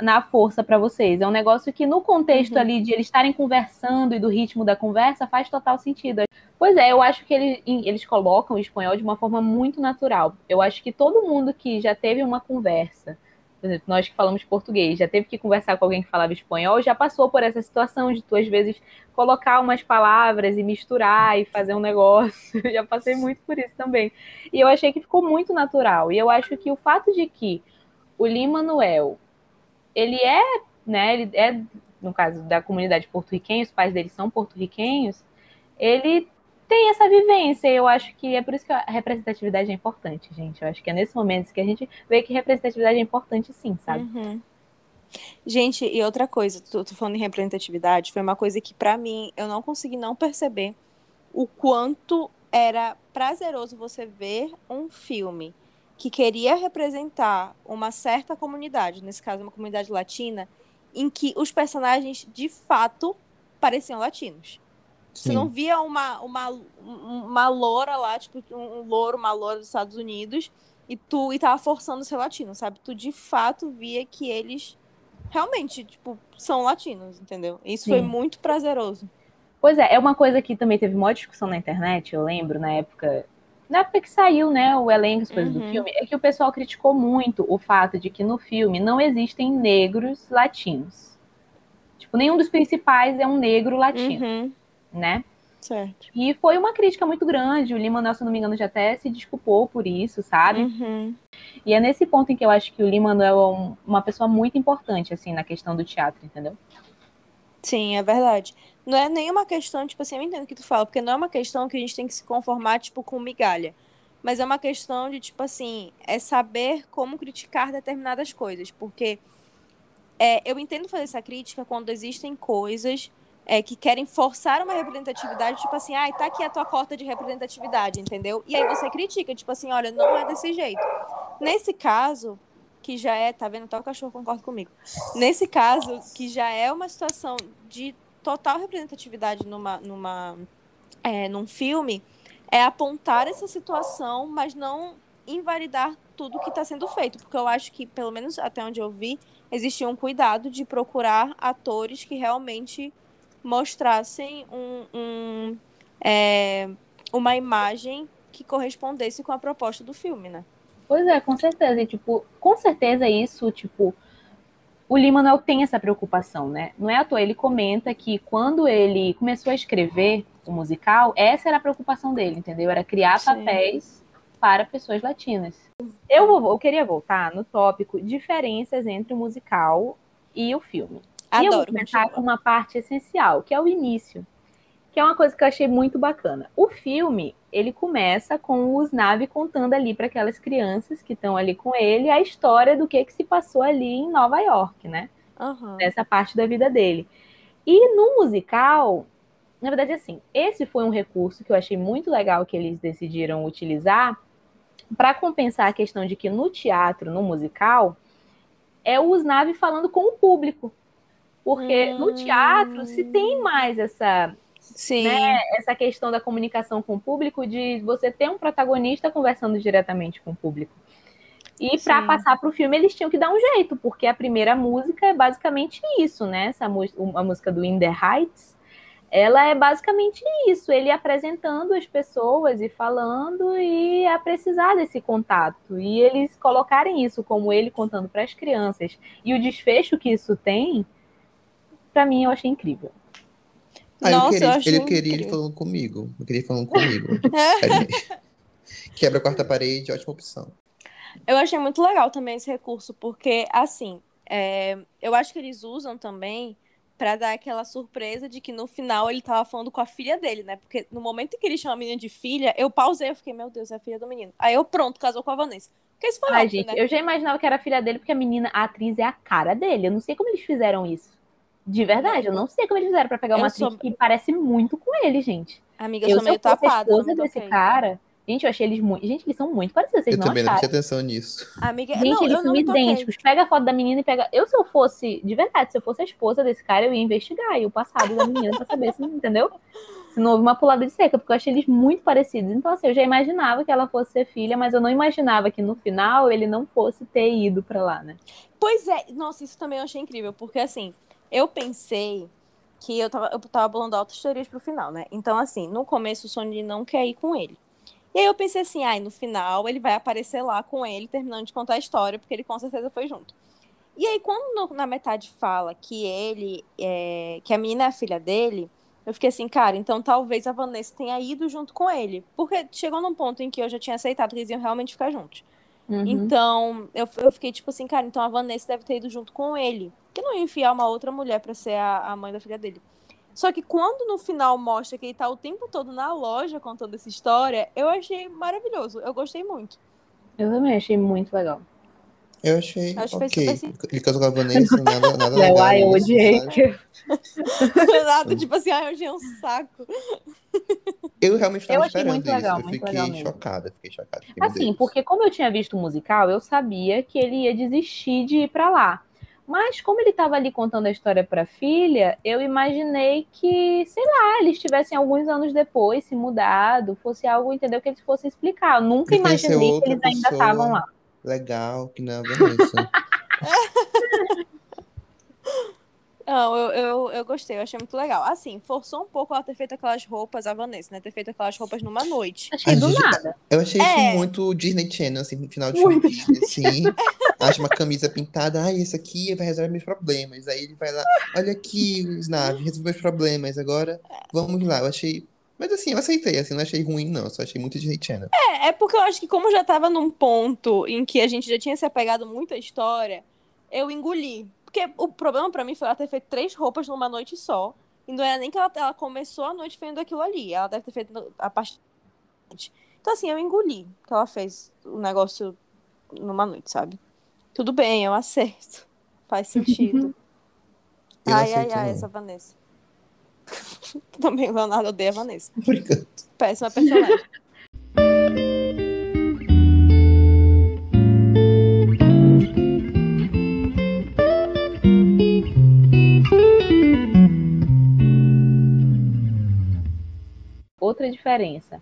na força para vocês. É um negócio que, no contexto uhum. ali de eles estarem conversando e do ritmo da conversa, faz total sentido. Pois é, eu acho que eles, eles colocam o espanhol de uma forma muito natural. Eu acho que todo mundo que já teve uma conversa, por exemplo, nós que falamos português, já teve que conversar com alguém que falava espanhol, já passou por essa situação de tu, às vezes, colocar umas palavras e misturar e fazer um negócio. já passei muito por isso também. E eu achei que ficou muito natural. E eu acho que o fato de que o Lima Manuel ele é, né, ele é, no caso da comunidade porto-riquenha, os pais dele são porto-riquenhos, ele tem essa vivência. Eu acho que é por isso que a representatividade é importante, gente. Eu acho que é nesse momento que a gente vê que representatividade é importante, sim, sabe? Uhum. Gente, e outra coisa, tô, tô falando em representatividade, foi uma coisa que para mim eu não consegui não perceber o quanto era prazeroso você ver um filme que queria representar uma certa comunidade, nesse caso uma comunidade latina, em que os personagens de fato pareciam latinos. Sim. Você não via uma, uma, uma loura lá, tipo, um louro, uma loura dos Estados Unidos, e tu e tava forçando ser latino, sabe? Tu de fato via que eles realmente, tipo, são latinos, entendeu? Isso Sim. foi muito prazeroso. Pois é, é uma coisa que também teve uma discussão na internet, eu lembro, na época na época que saiu, né, o elenco, as coisas uhum. do filme, é que o pessoal criticou muito o fato de que no filme não existem negros latinos. Tipo, nenhum dos principais é um negro latino, uhum. Né? Certo. E foi uma crítica muito grande. O Lima Manuel, se não me engano, já até se desculpou por isso, sabe? Uhum. E é nesse ponto em que eu acho que o Lima Manuel é um, uma pessoa muito importante, assim, na questão do teatro, entendeu? Sim, é verdade. Não é nenhuma questão, tipo assim, eu entendo o que tu fala, porque não é uma questão que a gente tem que se conformar, tipo, com migalha. Mas é uma questão de, tipo assim, é saber como criticar determinadas coisas. Porque é, eu entendo fazer essa crítica quando existem coisas é, que querem forçar uma representatividade, tipo assim, ah, tá aqui a tua cota de representatividade, entendeu? E aí você critica, tipo assim, olha, não é desse jeito. Nesse caso, que já é, tá vendo? O cachorro concorda comigo. Nesse caso, que já é uma situação de total representatividade numa, numa, é, num filme, é apontar essa situação, mas não invalidar tudo que está sendo feito. Porque eu acho que, pelo menos até onde eu vi, existia um cuidado de procurar atores que realmente mostrassem um, um é, uma imagem que correspondesse com a proposta do filme, né? Pois é, com certeza. E, tipo, com certeza isso, tipo, o Lima Manuel tem essa preocupação, né? Não é à toa, ele comenta que quando ele começou a escrever o musical, essa era a preocupação dele, entendeu? Era criar Sim. papéis para pessoas latinas. Eu, vou, eu queria voltar no tópico diferenças entre o musical e o filme. Adoro, e eu vou começar com uma parte essencial, que é o início que é uma coisa que eu achei muito bacana. O filme, ele começa com o Snav contando ali para aquelas crianças que estão ali com ele a história do que, que se passou ali em Nova York, né? Uhum. Nessa parte da vida dele. E no musical, na verdade, assim, esse foi um recurso que eu achei muito legal que eles decidiram utilizar para compensar a questão de que no teatro, no musical, é o Snav falando com o público. Porque hum. no teatro se tem mais essa Sim. Né? Essa questão da comunicação com o público, de você ter um protagonista conversando diretamente com o público. E para passar para o filme, eles tinham que dar um jeito, porque a primeira música é basicamente isso, né? Essa a música do In the Heights ela é basicamente isso, ele apresentando as pessoas e falando e a precisar desse contato. E eles colocarem isso como ele contando para as crianças e o desfecho que isso tem, para mim eu achei incrível. Ah, eu Nossa, queria, eu achei ele queria ele incrível. falando comigo. Eu queria ele falando comigo. Quebra a quarta parede, ótima opção. Eu achei muito legal também esse recurso, porque, assim, é, eu acho que eles usam também pra dar aquela surpresa de que no final ele tava falando com a filha dele, né? Porque no momento em que ele chama a menina de filha, eu pausei, eu fiquei, meu Deus, é a filha do menino. Aí eu, pronto, casou com a Vanessa. Porque isso foi Ai, óbvio, gente, né? eu já imaginava que era filha dele porque a menina, a atriz é a cara dele. Eu não sei como eles fizeram isso. De verdade, eu não sei como eles fizeram pra pegar uma Eu atriz sou- que parece muito com ele, gente. Amiga, eu, Eu, sou se eu meio fosse a tapada. não esposa me desse cara, gente, eu achei eles muito. Gente, eles são muito parecidos, vocês eu não também não acharam? prestei atenção nisso. Amiga, Gente, não, eles eu são não idênticos. Pega a foto da menina e pega. Eu, se eu fosse, de verdade, se eu fosse a esposa desse cara, eu ia investigar aí o passado da menina pra saber se, entendeu? Se não houve uma pulada de seca, porque eu achei eles muito parecidos. Então, assim, eu já imaginava que ela fosse ser filha, mas eu não imaginava que no final ele não fosse ter ido pra lá, né? Pois é, nossa, isso também eu achei incrível, porque assim, eu pensei que eu tava, eu tava bolando altas teorias pro final, né? Então, assim, no começo o Sony não quer ir com ele. E aí eu pensei assim, ai, no final ele vai aparecer lá com ele, terminando de contar a história, porque ele com certeza foi junto. E aí, quando no- na metade fala que ele, é, que a menina é a filha dele, eu fiquei assim, cara, então talvez a Vanessa tenha ido junto com ele. Porque chegou num ponto em que eu já tinha aceitado que eles iam realmente ficar juntos. Uhum. Então, eu, eu fiquei tipo assim, cara, então a Vanessa deve ter ido junto com ele. Que não ia enfiar uma outra mulher pra ser a, a mãe da filha dele. Só que quando no final mostra que ele tá o tempo todo na loja contando essa história, eu achei maravilhoso. Eu gostei muito. Eu também achei muito legal. Eu achei Acho que ok. super Ele casou com a Vanessa, nada, nada legal. ai, eu odiei. Nada, tipo assim, ai, eu achei um saco. Eu realmente Eu estava achei esperando muito isso. legal, eu muito fiquei chocada, fiquei chocada. Fiquei, Assim, porque como eu tinha visto o musical, eu sabia que ele ia desistir de ir pra lá. Mas como ele estava ali contando a história pra filha, eu imaginei que, sei lá, eles tivessem alguns anos depois se mudado, fosse algo, entendeu, que eles fossem explicar. Eu nunca imaginei que eles ainda estavam lá. Legal, que não é a Vanessa. Não, eu, eu, eu gostei, eu achei muito legal. Assim, forçou um pouco ela ter feito aquelas roupas, a Vanessa, né? Ter feito aquelas roupas numa noite. Achei A do gente- nada. Eu achei É. isso muito Disney Channel, assim, no final de filme, assim. Acha uma camisa pintada, ah, esse aqui vai resolver meus problemas. Aí ele vai lá, olha aqui, Snav, resolveu meus problemas, agora vamos lá. Eu achei. Mas assim, eu aceitei, assim, não achei ruim, não, só achei muito Disney Channel. É, é porque eu acho que como já tava num ponto em que a gente já tinha se apegado muito à história, eu engoli. Porque o problema pra mim foi ela ter feito três roupas numa noite só. E não era nem que ela, ela começou a noite vendo aquilo ali. Ela deve ter feito a parte. Então, assim, eu engoli que ela fez o negócio numa noite, sabe? Tudo bem, eu aceito. Faz sentido. Eu ai, ai, ai, essa Vanessa. Também o Leonardo odeia a Vanessa. Enquanto. Péssima personagem. Outra diferença.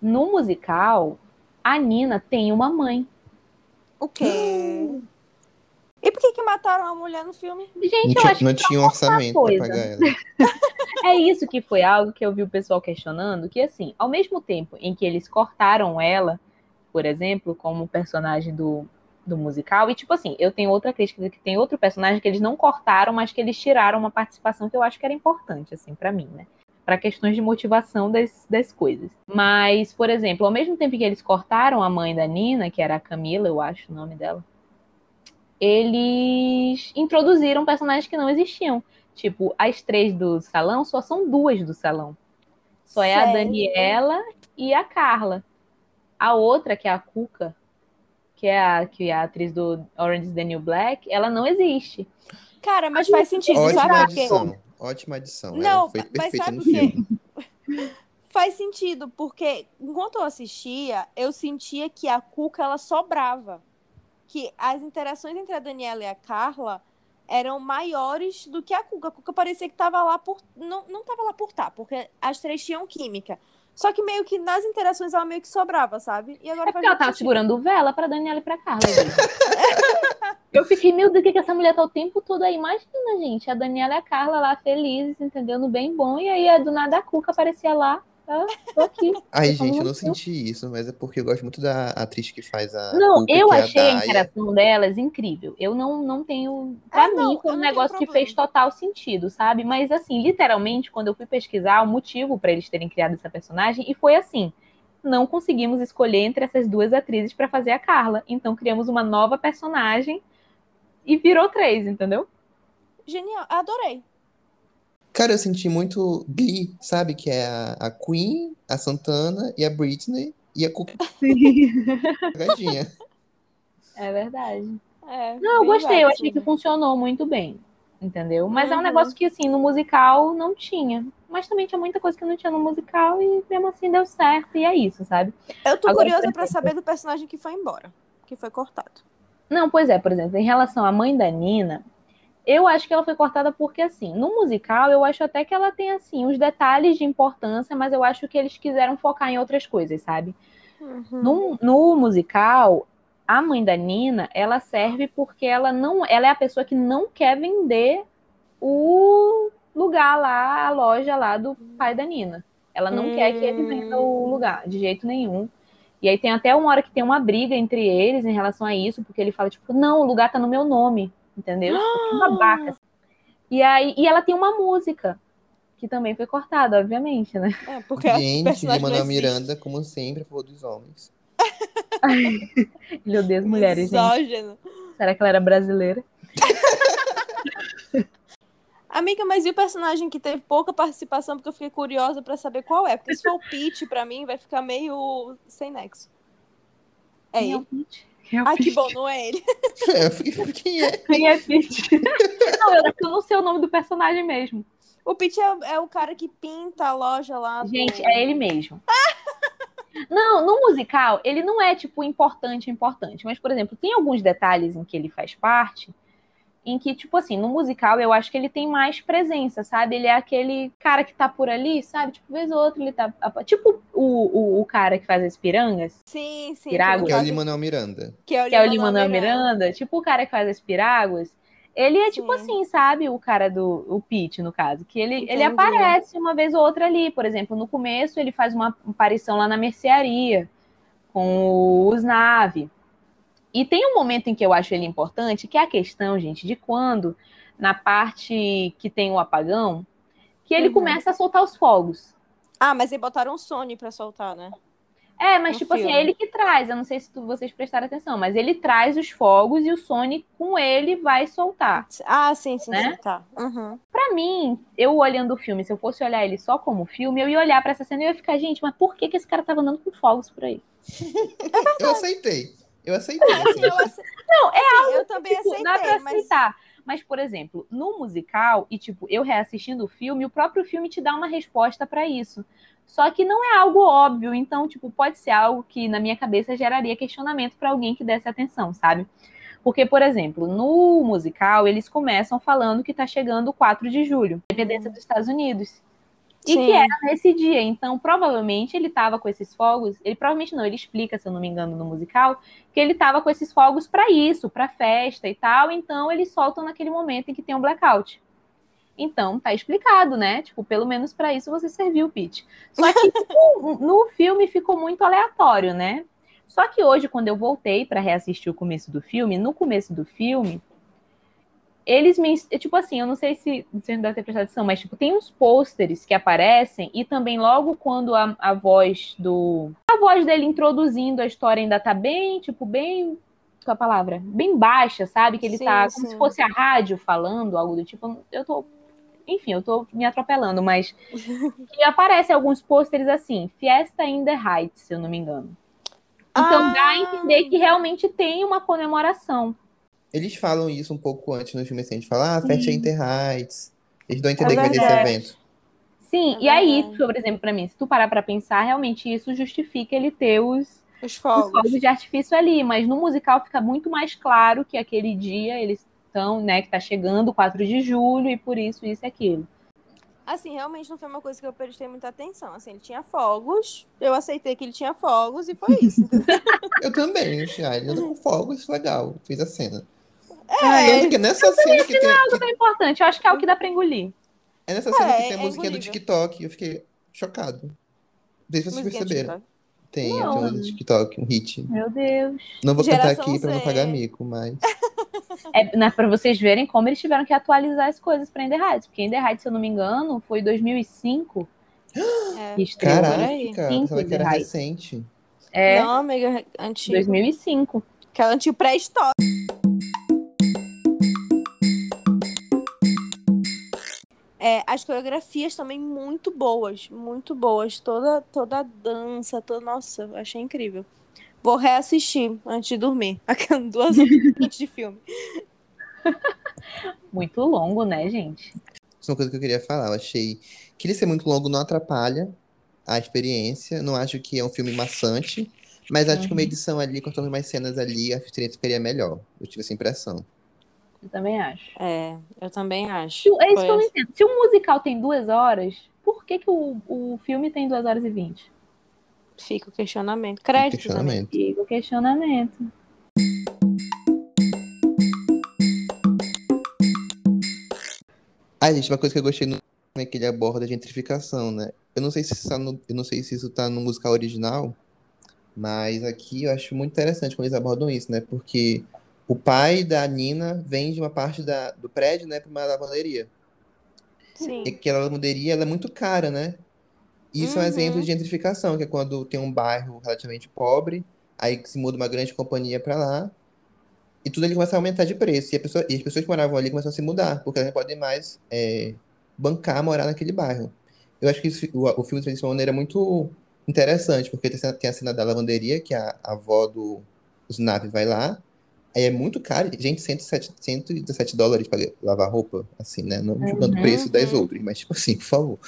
No musical, a Nina tem uma mãe. O quê? E por que que mataram a mulher no filme? Gente, Não eu tinha, acho não que tinha um orçamento pra pagar ela. É isso que foi algo que eu vi o pessoal questionando, que assim, ao mesmo tempo em que eles cortaram ela, por exemplo, como personagem do, do musical, e tipo assim, eu tenho outra crítica que tem outro personagem que eles não cortaram, mas que eles tiraram uma participação que eu acho que era importante, assim, pra mim, né? Pra questões de motivação das, das coisas. Mas, por exemplo, ao mesmo tempo que eles cortaram a mãe da Nina, que era a Camila, eu acho o nome dela, eles introduziram personagens que não existiam. Tipo, as três do salão só são duas do salão. Só é a Sério? Daniela e a Carla. A outra, que é a Cuca, que é a, que é a atriz do Orange is the New Black, ela não existe. Cara, mas faz sentido, Ótima sabe por quê? Ótima adição. Não, foi mas sabe por quê? Faz sentido, porque enquanto eu assistia, eu sentia que a Cuca ela sobrava. Que as interações entre a Daniela e a Carla eram maiores do que a Cuca. A Cuca parecia que tava lá por. Não, não tava lá por tá, porque as três tinham química. Só que meio que nas interações ela meio que sobrava, sabe? E agora É porque ela tava sentido. segurando vela pra Daniela e pra Carla. Eu fiquei, meu Deus, o que, que essa mulher tá o tempo todo aí? Imagina, gente, a Daniela e a Carla lá felizes, entendeu? No bem bom, e aí do nada a Cuca aparecia lá. Ah, tô aqui. Ai, gente, eu não senti isso, mas é porque eu gosto muito da atriz que faz a. Não, Cuca, eu é a achei a Daya. interação delas incrível. Eu não, não tenho. Pra Ah, mim, não, foi um negócio que fez total sentido, sabe? Mas, assim, literalmente, quando eu fui pesquisar o motivo pra eles terem criado essa personagem, e foi assim: não conseguimos escolher entre essas duas atrizes pra fazer a Carla. Então, criamos uma nova personagem e virou três, entendeu? Genial, adorei. Cara, eu senti muito Glee, sabe? Que é a, a Queen, a Santana e a Britney e a Cuca Gadinha. É verdade. É, Não, eu gostei, eu achei que funcionou muito bem. Entendeu? Mas é um Uhum. negócio que, assim, no musical não tinha. Mas também tinha muita coisa que não tinha no musical e mesmo assim deu certo. E é isso, sabe? Eu tô Agora, curiosa por pra saber do personagem que foi embora, que foi cortado. Não, pois é, por exemplo, em relação à mãe da Nina, eu acho que ela foi cortada porque, assim, no musical, eu acho até que ela tem, assim, os detalhes de importância, mas eu acho que eles quiseram focar em outras coisas, sabe? Uhum. No, no musical, a mãe da Nina, ela serve porque ela não, ela é a pessoa que não quer vender o lugar lá, a loja lá do pai da Nina. Ela não Hum. quer que ele venda o lugar, de jeito nenhum. E aí tem até uma hora que tem uma briga entre eles em relação a isso, porque ele fala, tipo, não, o lugar tá no meu nome, entendeu? Tipo, uma babaca. assim. E aí, e ela tem uma música, que também foi cortada, obviamente, né? É, porque a Gente, existe. Miranda, como sempre, a favor dos homens. Ele odeia as mulheres, gente. Misógino. Será que ela era brasileira? Amiga, mas e o personagem que teve pouca participação, porque eu fiquei curiosa pra saber qual é. Porque se for o Pete, pra mim, vai ficar meio sem nexo. É Quem é o ele. É o Ai, que Pete? bom, não é ele. Fiquei, quem é? Quem é Pete? não, eu, eu não sei o nome do personagem mesmo. O Pete é, é o cara que pinta a loja lá. do- Gente, é ele mesmo. Não, no musical, ele não é, tipo, importante, importante. Mas, por exemplo, tem alguns detalhes em que ele faz parte, em que, tipo assim, no musical eu acho que ele tem mais presença, sabe? Ele é aquele cara que tá por ali, sabe? Tipo, vez ou outra ele tá. Tipo o, o, o cara que faz as pirangas, Sim, sim. Que é o caso- Lin-Manuel Miranda. que é o que é o Lin-Manuel Lin-Manuel Miranda, tipo o cara que faz as piráguas. Ele é tipo Sim. assim, sabe? O cara do o Pete, no caso, que ele, ele aparece uma vez ou outra ali. Por exemplo, no começo ele faz uma aparição lá na mercearia com os nave. E tem um momento em que eu acho ele importante, que é a questão, gente, de quando, na parte que tem o apagão, que ele Uhum. começa a soltar os fogos. Ah, mas aí botaram o Sony pra soltar, né? É, mas No tipo assim, filme. é ele que traz. Eu não sei se tu- vocês prestaram atenção, mas ele traz os fogos e o Sonic com ele vai soltar. Ah, sim, sim, Né? sim, tá. Uhum. Pra mim, eu olhando o filme, se eu fosse olhar ele só como filme, eu ia olhar pra essa cena e eu ia ficar, gente, mas por que, que esse cara tava andando com fogos por aí? Eu aceitei. Eu aceitei. assim. Eu ace- Não, é Assim, eu também tipo, dá pra aceitei, mas aceitar. Mas, por exemplo, no musical, e tipo, eu reassistindo o filme, o próprio filme te dá uma resposta pra isso. Só que não é algo óbvio, então, tipo, pode ser algo que na minha cabeça geraria questionamento pra alguém que desse atenção, sabe? Porque, por exemplo, no musical, eles começam falando que tá chegando o 4 de julho, independência dos Estados Unidos. E Sim. que era nesse dia. Então, provavelmente, ele tava com esses fogos. Ele provavelmente não, ele explica, se eu não me engano, no musical, que ele tava com esses fogos pra isso, pra festa e tal. Então, eles soltam naquele momento em que tem um blackout. Então, tá explicado, né? Tipo, pelo menos pra isso você serviu, Pete. Só que no, no filme ficou muito aleatório, né? Só que hoje, quando eu voltei pra reassistir o começo do filme, no começo do filme, eles me. Tipo assim, eu não sei se você não deve ter prestado atenção, mas tipo, tem uns pôsteres que aparecem, e também logo quando a, a voz do. A voz dele introduzindo a história ainda tá bem, tipo, bem. Qual a palavra? Bem baixa, sabe? Que ele Sim, tá como sim. se fosse a rádio falando, algo do tipo. Eu tô. Enfim, eu tô me atropelando, mas. que aparecem alguns pôsteres assim, Fiesta in the Heights, se eu não me engano. Então dá a Ah. entender que realmente tem uma comemoração. Eles falam isso um pouco antes no filme, assim, a gente fala, ah, festa é Inter Heights. Eles dão a entender É que vai ter esse evento. Sim, É e aí, por exemplo, pra mim, se tu parar pra pensar, realmente isso justifica ele ter os, Os os fogos. fogos de artifício ali, mas no musical fica muito mais claro que aquele dia eles estão, né, que tá chegando o 4 de julho e por isso isso e aquilo. Assim, realmente não foi uma coisa que eu prestei muita atenção. Assim, ele tinha fogos, eu aceitei que ele tinha fogos e foi isso. Eu também. Ele anda com fogos, legal. Fiz a cena. Tanto que nessa cena que tem. Algo que- tão importante. Eu acho que é o que dá pra engolir. é nessa cena É, que tem a é musiquinha do. TikTok. Eu fiquei chocado. Se vocês Musiquinha perceberam. TikTok. Tem, Não. tem uma do TikTok, um hit. Meu Deus. Não vou cantar Geração aqui pra não Z. pagar mico, mas. É né, pra vocês verem como eles tiveram que atualizar as coisas pra Ender Heights. Porque Ender Heights, se eu não me engano, foi 2005 É. que estreou. Caraca, aí. pensava que era Heights. recente. É, Não, amiga, antigo. 2005. Aquela antigo pré-história. É, as coreografias também muito boas, muito boas. Toda, toda a dança, toda, nossa, eu achei incrível. Vou reassistir antes de dormir. Aquelas duas horas de filme. Muito longo, né, gente? Isso é uma coisa que eu queria falar. Eu achei que ele ser muito longo não atrapalha a experiência. Não acho que é um filme maçante. Mas acho que uma edição ali, cortando mais cenas ali, a experiência ficaria melhor. Eu tive essa impressão. Eu também acho. É, eu também acho. Se- É isso Foi que eu não assim. entendo. Se o musical tem duas horas, por que, que o, o filme tem duas horas e vinte? Fica o questionamento. Créditos, questionamento. Fica o questionamento. Ah, gente, uma coisa que eu gostei no é que ele aborda a gentrificação, né? Eu não sei se isso tá no, eu não sei se isso tá no musical original, mas aqui eu acho muito interessante quando eles abordam isso, né? Porque o pai da Nina vende uma parte da, do prédio, né, para uma lavanderia. Sim. E aquela lavanderia, ela é muito cara, né? Isso é um Uhum. exemplo de gentrificação, que é quando tem um bairro relativamente pobre, aí se muda uma grande companhia para lá, e tudo ali começa a aumentar de preço. E, pessoa- e as pessoas que moravam ali começam a se mudar, porque elas não podem mais é, bancar morar naquele bairro. Eu acho que isso- o, o filme traz de uma maneira muito interessante, porque tem, a cena- tem a cena da lavanderia, que a, a avó do Snap vai lá, aí é muito caro. Gente, 107, 117 dólares para lavar roupa, assim, né? Não julgando o preço das Uhum. outras, mas tipo assim, por favor.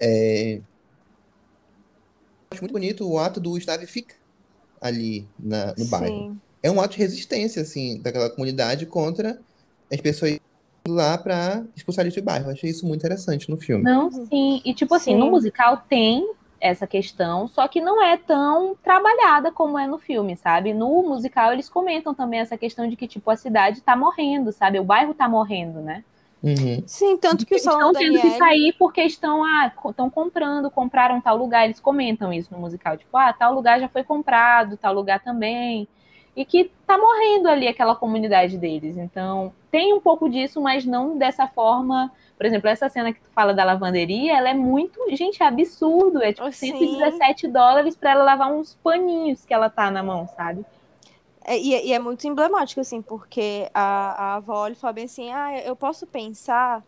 É, acho muito bonito o ato do Snap ficar ali na- no bairro Sim. é um ato de resistência, assim, daquela comunidade contra as pessoas indo lá pra expulsar eles do bairro. Eu achei isso muito interessante no filme. Não, sim. E tipo assim, Sim. no musical tem essa questão, só que não é tão trabalhada como é no filme, sabe? No musical eles comentam também essa questão de que, tipo, a cidade tá morrendo, sabe? O bairro tá morrendo, né? Uhum. Sim, tanto que o Eles Salão estão tendo que sair porque estão ah, estão comprando, compraram tal lugar. Eles comentam isso no musical, tipo, ah, tal lugar já foi comprado, tal lugar também. E que tá morrendo ali aquela comunidade deles. Então, tem um pouco disso, mas não dessa forma. Por exemplo, essa cena que tu fala da lavanderia, ela é muito. Gente, é absurdo. É tipo Sim. 117 dólares pra ela lavar uns paninhos que ela tá na mão, sabe? É, e, é- e é muito emblemático, assim, porque a, a avó olha e fala bem assim, ah, eu posso pensar.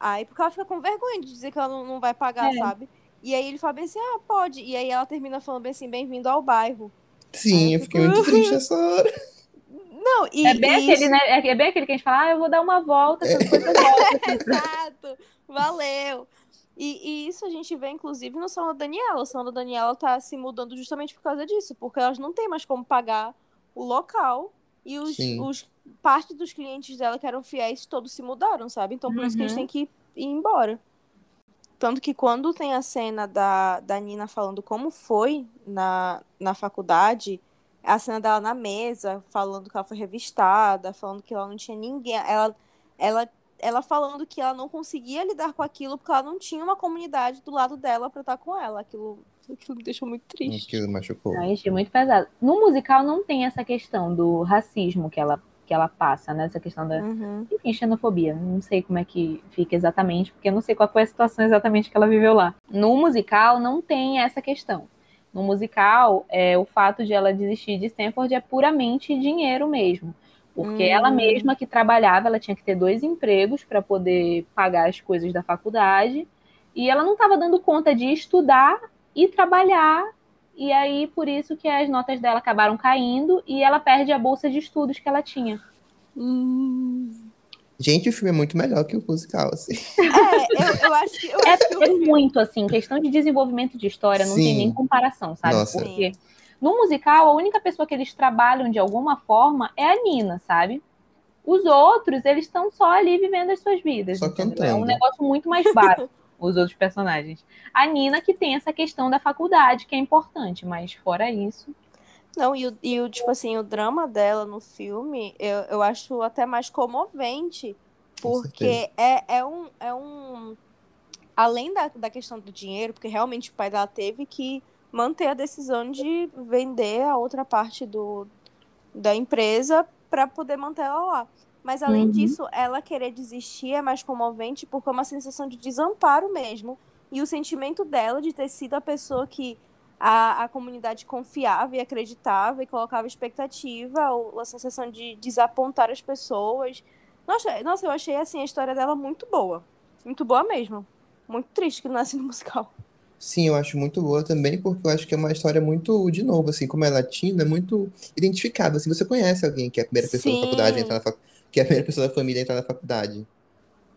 Aí, porque ela fica com vergonha de dizer que ela não, não vai pagar, É. sabe? E aí ele fala bem assim, ah, pode. E aí ela termina falando bem assim, bem-vindo ao bairro. Sim, eu fiquei muito triste nessa hora. Não, e, é, bem e aquele, isso- né? É é bem aquele que a gente fala, ah, eu vou dar uma volta, essas coisas voltam. Exato, valeu. E, e isso a gente vê, inclusive, no salão da Daniela. O salão da Daniela tá se mudando justamente por causa disso, porque elas não têm mais como pagar o local e os, os parte dos clientes dela que eram fiéis todos se mudaram, sabe? Então por isso que eles Uhum. têm que ir embora. Tanto que quando tem a cena da, da Nina falando como foi na, na faculdade, a cena dela na mesa, falando que ela foi revistada, falando que ela não tinha ninguém. Ela, ela, ela falando que ela não conseguia lidar com aquilo porque ela não tinha uma comunidade do lado dela pra estar com ela. Aquilo, aquilo me deixou muito triste. Que machucou. Ai, achei muito pesado. No musical não tem essa questão do racismo que ela, que ela passa, né? Essa questão da, Uhum. enfim, xenofobia. Não sei como é que fica exatamente, porque eu não sei qual foi a situação exatamente que ela viveu lá. No musical não tem essa questão. No musical, é, o fato de ela desistir de Stanford é puramente dinheiro mesmo. Porque Hum. ela mesma que trabalhava, ela tinha que ter dois empregos para poder pagar as coisas da faculdade. E ela não estava dando conta de estudar e trabalhar. E aí, por isso que as notas dela acabaram caindo e ela perde a bolsa de estudos que ela tinha. Gente, o filme é muito melhor que o musical, assim. É, eu, eu acho que. Eu É, acho que é filme- muito assim, questão de desenvolvimento de história, não tem Sim. nem comparação, sabe? Nossa. Porque no musical, a única pessoa que eles trabalham de alguma forma é a Nina, sabe? Os outros, eles estão só ali vivendo as suas vidas. Só entendeu? É um cantando. negócio muito mais básico, os outros personagens. A Nina que tem essa questão da faculdade, que é importante, mas fora isso. Não, e o, e o, tipo assim, o drama dela no filme, eu, eu acho até mais comovente, Com porque é, é um. É um além da, da questão do dinheiro, porque realmente o pai dela teve que manter a decisão de vender a outra parte do, da empresa para poder manter ela lá. Mas além Uhum. disso, ela querer desistir é mais comovente porque é uma sensação de desamparo mesmo. E o sentimento dela de ter sido a pessoa que a, a comunidade confiava e acreditava e colocava expectativa, ou a sensação de desapontar as pessoas. Nossa, nossa, eu achei assim a história dela muito boa. Muito boa mesmo. Muito triste que não nasce no musical. Sim, eu acho muito boa também, porque eu acho que é uma história muito, de novo, assim, como é latina, é muito identificável. Se você conhece alguém que é a primeira pessoa da faculdade a Sim. entrar na fac... que é a primeira pessoa da família a entrar na faculdade.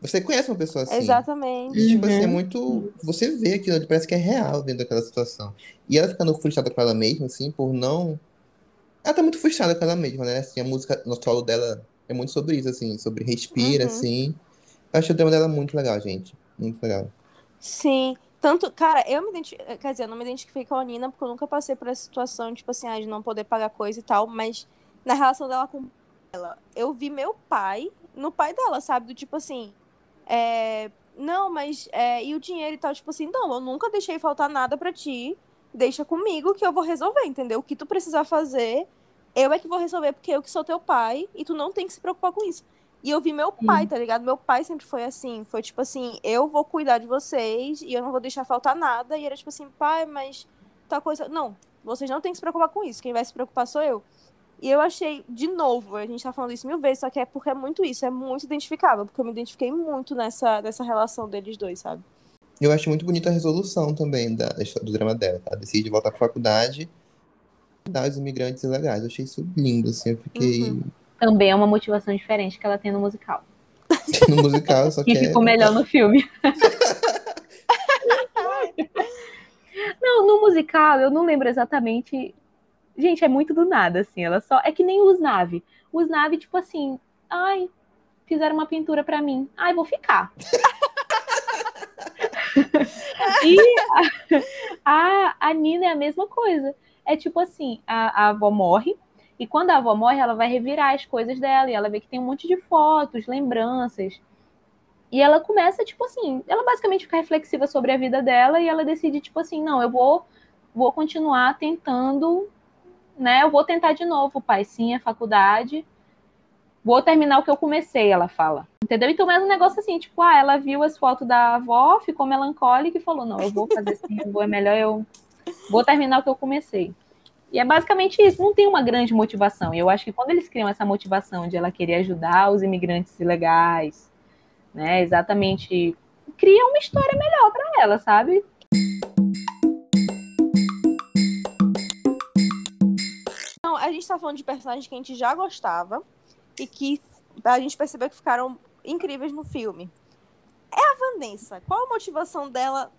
Você conhece uma pessoa assim. Exatamente. E, tipo assim, é Uhum. muito. Você vê aquilo parece que é real dentro daquela situação. E ela ficando frustrada com ela mesma, assim, por não. Ela tá muito frustrada com ela mesma, né? Assim, a música no solo dela é muito sobre isso, assim, sobre respira, Uhum. assim. Eu acho o drama dela muito legal, gente. Muito legal. Sim. Tanto, cara, eu me identifiquei, quer dizer, eu não me identifiquei com a Nina porque eu nunca passei por essa situação, tipo assim, ah, de não poder pagar coisa e tal, mas na relação dela com ela, eu vi meu pai no pai dela, sabe? Do tipo assim, é, não, mas é, e o dinheiro e tal, tipo assim, não, eu nunca deixei faltar nada pra ti, deixa comigo que eu vou resolver, entendeu? O que tu precisar fazer, eu é que vou resolver porque eu que sou teu pai e tu não tem que se preocupar com isso. E eu vi meu pai, tá ligado? Meu pai sempre foi assim. Foi tipo assim: eu vou cuidar de vocês e eu não vou deixar faltar nada. E era tipo assim: pai, mas tal coisa. Não, vocês não têm que se preocupar com isso. Quem vai se preocupar sou eu. E eu achei, de novo, a gente tá falando isso mil vezes, só que é porque é muito isso, é muito identificável, porque eu me identifiquei muito nessa, nessa relação deles dois, sabe? Eu acho muito bonita a resolução também da, do drama dela. Ela decide voltar pra faculdade dar os imigrantes ilegais. Eu achei isso lindo, assim. Eu fiquei Uhum. Também é uma motivação diferente que ela tem no musical. no musical, só que Que é. ficou melhor no filme. não, no musical eu não lembro exatamente. Gente, é muito do nada, assim. Ela só. É que nem os nave. Os nave, tipo assim, ai, fizeram uma pintura pra mim. Ai, vou ficar. e a, a, a Nina é a mesma coisa. É tipo assim, a, a avó morre. E quando a avó morre, ela vai revirar as coisas dela. E ela vê que tem um monte de fotos, lembranças. E ela começa, tipo assim, ela basicamente fica reflexiva sobre a vida dela e ela decide, tipo assim, não, eu vou, vou continuar tentando, né? Eu vou tentar de novo, pai, sim, a faculdade. Vou terminar o que eu comecei, ela fala. Entendeu? Então é um negócio assim, tipo, ah, ela viu as fotos da avó, ficou melancólica e falou, não, eu vou fazer assim, vou, é melhor eu vou terminar o que eu comecei. E é basicamente isso, não tem uma grande motivação. E eu acho que quando eles criam essa motivação de ela querer ajudar os imigrantes ilegais, né, exatamente, cria uma história melhor para ela, sabe? Não, a gente tá falando de personagens que a gente já gostava e que a gente percebeu que ficaram incríveis no filme. É a Vanessa. Qual a motivação dela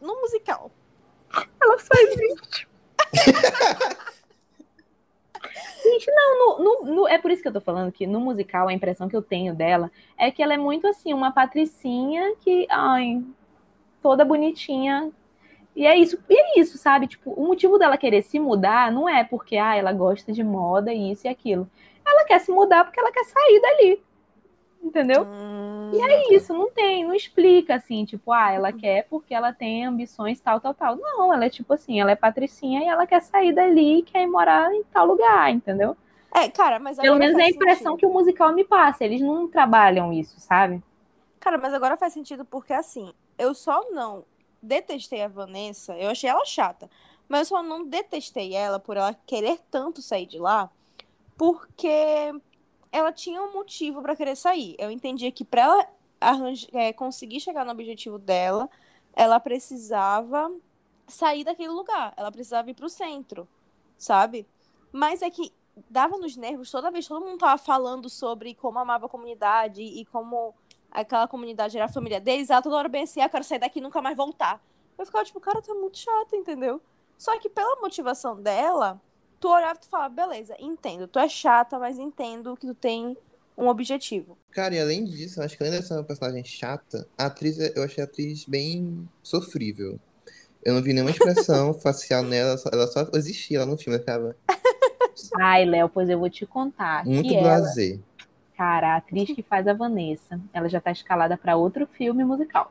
no musical? Ela só existe. Gente, não, no, no- no- é por isso que eu tô falando que no musical a impressão que eu tenho dela é que ela é muito assim, uma patricinha que, ai, toda bonitinha. E é isso, e é isso, sabe? Tipo, o motivo dela querer se mudar não é porque ah, ela gosta de moda e isso e aquilo. Ela quer se mudar porque ela quer sair dali. Entendeu? Hum, É isso, não tem, não explica assim, tipo, ah, ela quer porque ela tem ambições tal, tal, tal. Não, ela é tipo assim, ela é patricinha e ela quer sair dali e quer ir morar em tal lugar, entendeu? É, cara, mas Pelo menos é a impressão sentido. que o musical me passa. Eles não trabalham isso, sabe? Cara, mas agora faz sentido porque assim, eu só não detestei a Vanessa, eu achei ela chata, mas eu só não detestei ela por ela querer tanto sair de lá, porque ela tinha um motivo pra querer sair. Eu entendia que pra ela é, conseguir chegar no objetivo dela, ela precisava sair daquele lugar, ela precisava ir pro centro, sabe? Mas é que dava nos nervos toda vez, todo mundo tava falando sobre como amava a comunidade e como aquela comunidade era a família deles, ela toda hora bem assim, ah, quero sair daqui e nunca mais voltar. Eu ficava tipo, cara, é muito chata, entendeu? Só que pela motivação dela, tu olhava e tu falava, beleza, entendo, tu é chata, mas entendo que tu tem um objetivo. Cara, e além disso, eu acho que além dessa personagem chata, a atriz, eu achei a atriz bem sofrível. Eu não vi nenhuma expressão facial nela, só- ela só existia lá no filme, ficava. Ai, Léo, pois eu vou te contar. Muito que ela, cara, a atriz que faz a Vanessa, ela já tá escalada para outro filme musical.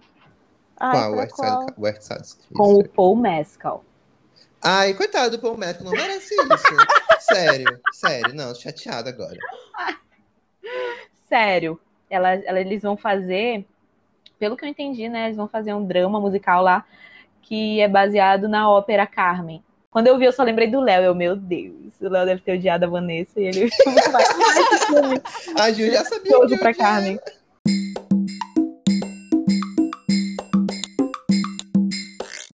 Ai, Qual? West qual? Side, West Side Com o. Paul Mescal. Ai, coitado do Paul Mescal, não merece isso. sério, sério. Não, chateado agora. Sério. Ela, ela- eles vão fazer, pelo que eu entendi, né? Eles vão fazer um drama musical lá que é baseado na ópera Carmen. Quando eu vi, eu só lembrei do Léo. Eu, meu Deus, o Léo deve ter odiado a Vanessa e ele A Gil já sabia todo pra Carmen.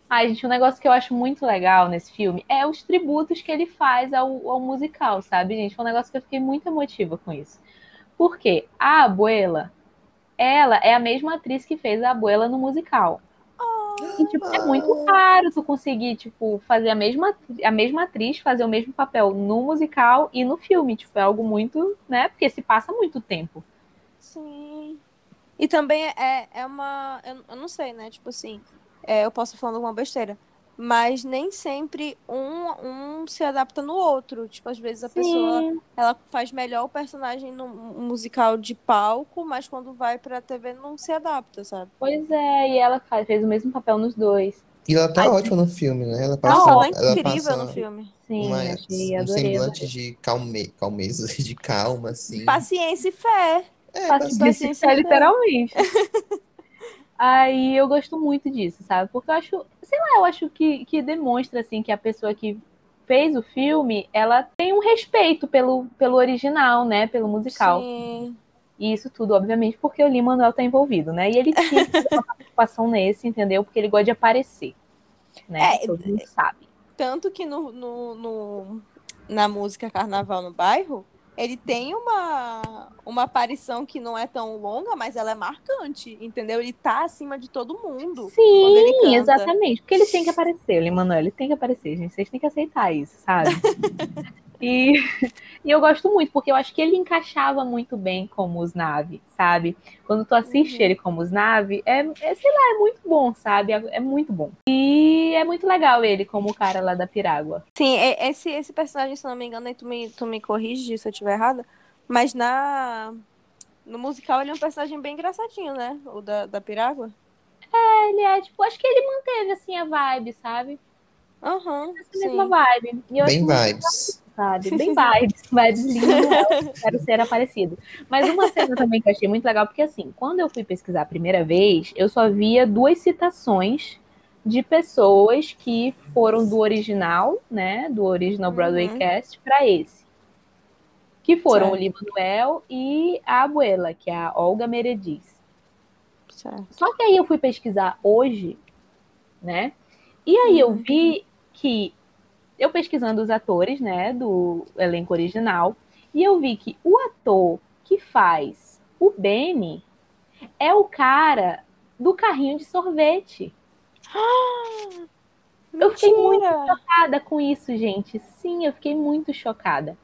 Ai, gente, um negócio que eu acho muito legal nesse filme é os tributos que ele faz ao, ao musical, sabe, gente? Foi um negócio que eu fiquei muito emotiva com isso. Porque a Abuela, ela é a mesma atriz que fez a Abuela no musical. E, tipo, é muito raro tu conseguir, tipo, fazer a mesma, a mesma atriz fazer o mesmo papel no musical e no filme. Tipo, é algo muito, né? Porque se passa muito tempo. Sim. E também é, é uma. Eu, eu não sei, né? Tipo assim, é, eu posso estar falando alguma besteira. Mas nem sempre um, um se adapta no outro. Tipo, às vezes a pessoa Sim. ela faz melhor o personagem num musical de palco, mas quando vai pra TV não se adapta, sabe? Pois é, e ela faz- fez o mesmo papel nos dois. E ela tá Ai, ótima no filme, né? Ela passa, ela é ela incrível passa no filme. Sim, uma- achei, um semblante de calme, calmeza, de calma, assim. Paciência e fé. É, Paciência, paciência, é, né? literalmente. Aí eu gosto muito disso, sabe? Porque eu acho, sei lá, eu acho que, que demonstra, assim, que a pessoa que fez o filme, ela tem um respeito pelo, pelo original, né? Pelo musical. Sim. E isso tudo, obviamente, porque o Lin-Manuel tá envolvido, né? E ele tinha que ter uma participação nesse, entendeu? Porque ele gosta de aparecer, né? É, Todo mundo sabe. Tanto que no, no, no- na música Carnaval no Bairro, ele tem uma, uma aparição que não é tão longa, mas ela é marcante, entendeu? Ele tá acima de todo mundo. quando ele Sim, exatamente. Porque ele tem que aparecer, o Lin-Manuel, ele tem que aparecer, gente. Vocês têm que aceitar isso, sabe? e, e eu gosto muito, porque eu acho que ele encaixava muito bem como os Nave, sabe? Quando tu assiste Uhum. ele como os Nave, é, é, sei lá, é muito bom, sabe? É, é muito bom. E é muito legal ele como o cara lá da Pirágua. Sim, esse, esse personagem, se não me engano, aí tu me, tu me corrige se eu estiver errada, mas na, no musical ele é um personagem bem engraçadinho, né? O da, da Pirágua. Ele é, tipo, acho que ele manteve, assim, a vibe, sabe? Aham, Essa mesma sim. vibe. E eu acho Bem muito vibes. Sabe? Bem vibes, vibes lindas. Quero ser aparecido. Mas uma cena também que eu achei muito legal, porque assim, quando eu fui pesquisar a primeira vez, eu só via duas citações de pessoas que foram do original, né? Do original Broadway Uhum. cast para esse. Que foram Certo. o Lin-Manuel e a abuela, que é a Olga Meredith. Certo. Só que aí eu fui pesquisar hoje, né? E aí eu Uhum. vi que eu pesquisando os atores, né, do elenco original, e eu vi que o ator que faz o Benny é o cara do carrinho de sorvete. Eu fiquei muito chocada com isso, gente. Sim, eu fiquei muito chocada.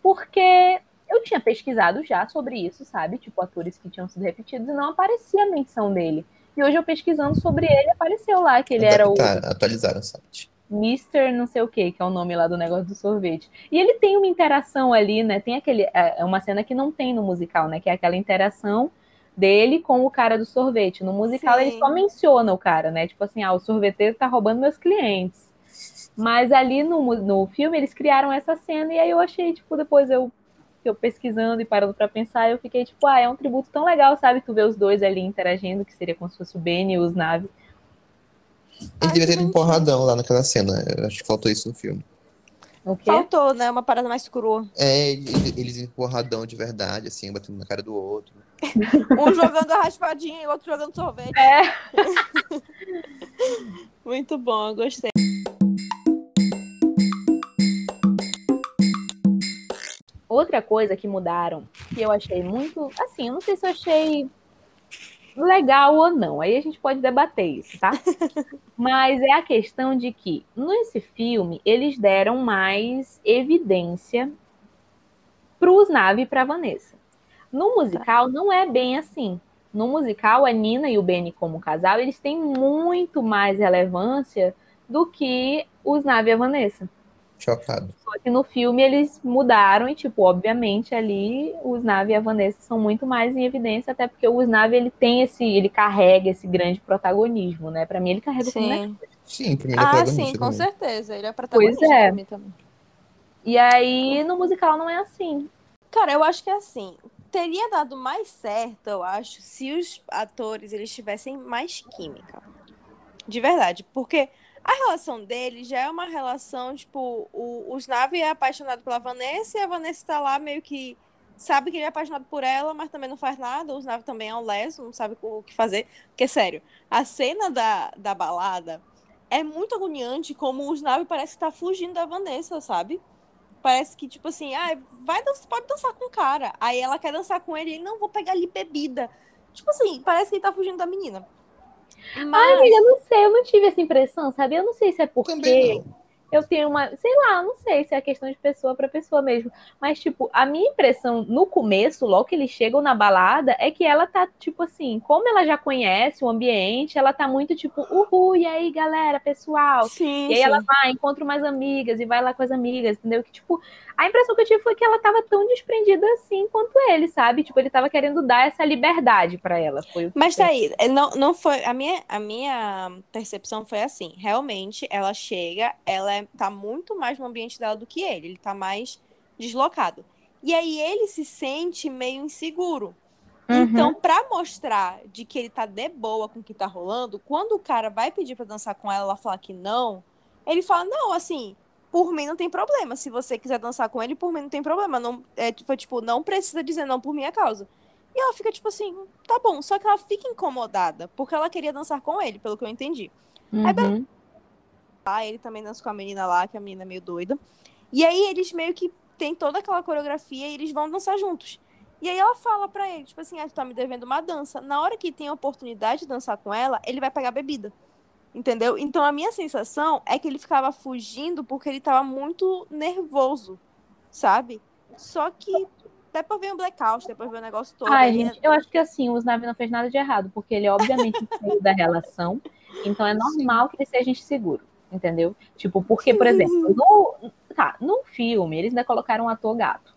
Porque eu tinha pesquisado já sobre isso, sabe? Tipo, atores que tinham sido repetidos e não aparecia a menção dele. E hoje eu pesquisando sobre ele, apareceu lá que ele era o atualizaram o site. Mr. não sei o que, que é o nome lá do negócio do sorvete. E ele tem uma interação ali, né? Tem aquele. É é uma cena que não tem no musical, né? Que é aquela interação dele com o cara do sorvete. No musical Sim. ele só menciona o cara, né? Tipo assim, ah, o sorveteiro tá roubando meus clientes. Mas ali no, no filme eles criaram essa cena e aí eu achei, tipo, depois eu, eu pesquisando e parando pra pensar, eu fiquei tipo, ah, é um tributo tão legal, sabe? Tu vê os dois ali interagindo, que seria como se fosse o Benny e os Nave. Ele Ai, devia ter um empurradão lá naquela cena. Eu acho que faltou isso no filme. O quê? Faltou, né? Uma parada mais crua. É, ele- eles empurradão de verdade, assim, batendo na cara do outro. Um jogando a raspadinha e o outro jogando sorvete. É. Muito bom, eu gostei. Outra coisa que mudaram, que eu achei muito. Assim, eu não sei se eu achei legal ou não. Aí a gente pode debater isso, tá? Mas é a questão de que, nesse filme, eles deram mais evidência pros Nave e pra Vanessa. No musical, não é bem assim. No musical, a Nina e o Benny, como casal, eles têm muito mais relevância do que os Nave e a Vanessa. Chocado. Só que no filme eles mudaram e, tipo, obviamente ali o Snav e a Vanessa são muito mais em evidência, até porque o Snav ele tem esse, ele carrega esse grande protagonismo, né? Pra mim ele carrega o filme Sim. Sim, pra mim ele é Ah, sim, com também. certeza. Ele é protagonista Pois é. também. E aí no musical não é assim. Cara, eu acho que é assim. Teria dado mais certo, eu acho, se os atores eles tivessem mais química. De verdade. Porque a relação deles já é uma relação, tipo, o, o Snav é apaixonado pela Vanessa e a Vanessa tá lá meio que sabe que ele é apaixonado por ela, mas também não faz nada. O Snav também é um leso, não sabe o que fazer. Porque, sério, a cena da, da balada é muito agoniante como o Snav parece que tá fugindo da Vanessa, sabe? Parece que, tipo assim, ah, vai dançar, pode dançar com o cara. Aí ela quer dançar com ele e ele, não, vou pegar ali bebida. Tipo assim, parece que ele tá fugindo da menina. Mas, Ai, amiga, eu não sei, eu não tive essa impressão, sabe? Eu não sei se é porque eu tenho uma, sei lá, não sei se é questão de pessoa para pessoa mesmo, mas tipo, a minha impressão no começo, logo que eles chegam na balada, é que ela tá tipo assim, como ela já conhece o ambiente, ela tá muito tipo, uhul, e aí, galera, pessoal. sim, E aí sim. ela vai, encontra umas amigas e vai lá com as amigas, entendeu? Que tipo, a impressão que eu tive foi que ela tava tão desprendida assim quanto ele, sabe? Tipo, ele tava querendo dar essa liberdade pra ela. Foi Mas tá aí, é, não, não foi. A minha, a minha percepção foi assim: realmente, ela chega, ela é- tá muito mais no ambiente dela do que ele, ele tá mais deslocado. E aí ele se sente meio inseguro. Uhum. Então, pra mostrar de que ele tá de boa com o que tá rolando, quando o cara vai pedir pra dançar com ela, ela falar que não, ele fala: não, assim, por mim não tem problema. Se você quiser dançar com ele, por mim não tem problema. Não, é, foi tipo, não precisa dizer não por minha causa. E ela fica tipo assim, tá bom. Só que ela fica incomodada, porque ela queria dançar com ele, pelo que eu entendi. Uhum. Ah, ele também dança com a menina lá, que a menina é meio doida. E aí eles meio que tem toda aquela coreografia e eles vão dançar juntos. E aí ela fala pra ele, tipo assim, ah, tu tá me devendo uma dança. Na hora que tem a oportunidade de dançar com ela, ele vai pegar bebida. Entendeu? Então a minha sensação é que ele ficava fugindo porque ele tava muito nervoso, sabe? Só que depois vem o blackout, depois vem o negócio todo. Ai, gente, eu acho que assim, o Snav não fez nada de errado, porque ele obviamente saiu da relação, então é normal que ele seja inseguro, entendeu? Tipo, porque, por exemplo, no, tá, no filme, eles ainda colocaram um ator gato,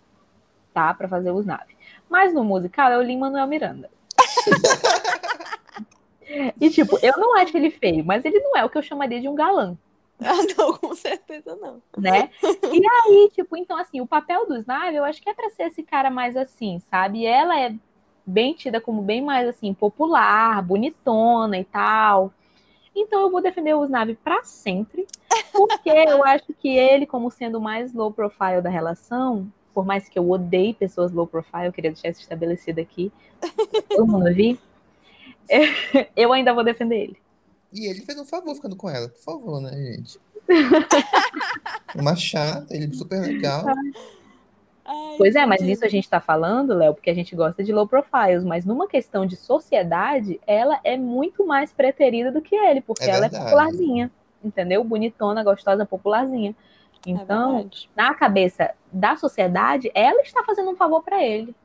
tá, pra fazer o Snav. Mas no musical é o Lin-Manuel Miranda. E, tipo, eu não acho ele feio, mas ele não é o que eu chamaria de um galã, Ah, não, com certeza não. né? E aí, tipo, então, assim, o papel do Snav, eu acho que é pra ser esse cara mais assim, sabe? E ela é bem tida como bem mais, assim, popular, bonitona e tal. Então eu vou defender o Snav pra sempre, porque eu acho que ele, como sendo o mais low profile da relação, por mais que eu odeie pessoas low profile, eu queria deixar isso estabelecido aqui, todo mundo ouvir, eu ainda vou defender ele. E ele fez um favor ficando com ela, por favor, né, gente? Uma chata, ele é super legal. Ai, Pois é, mas gente. isso a gente tá falando, Léo, porque a gente gosta de low profiles, mas numa questão de sociedade, ela é muito mais preterida do que ele, porque É ela é popularzinha, entendeu? Bonitona, gostosa, popularzinha. É Então, verdade. na cabeça da sociedade, ela está fazendo um favor pra ele.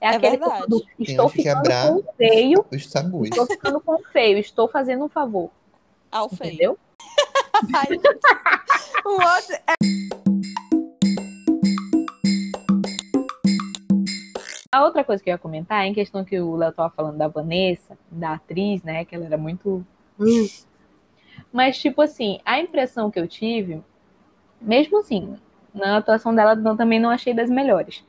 É, É aquele verdade. todo, estou ficando com o feio, estou ficando com o feio, estou fazendo um favor, Ao feio. entendeu? Ai, o outro é A outra coisa que eu ia comentar é em questão que o Léo tava falando da Vanessa, da atriz, né? Que ela era muito. Mas, tipo assim, a impressão que eu tive, mesmo assim, na atuação dela eu também não achei das melhores.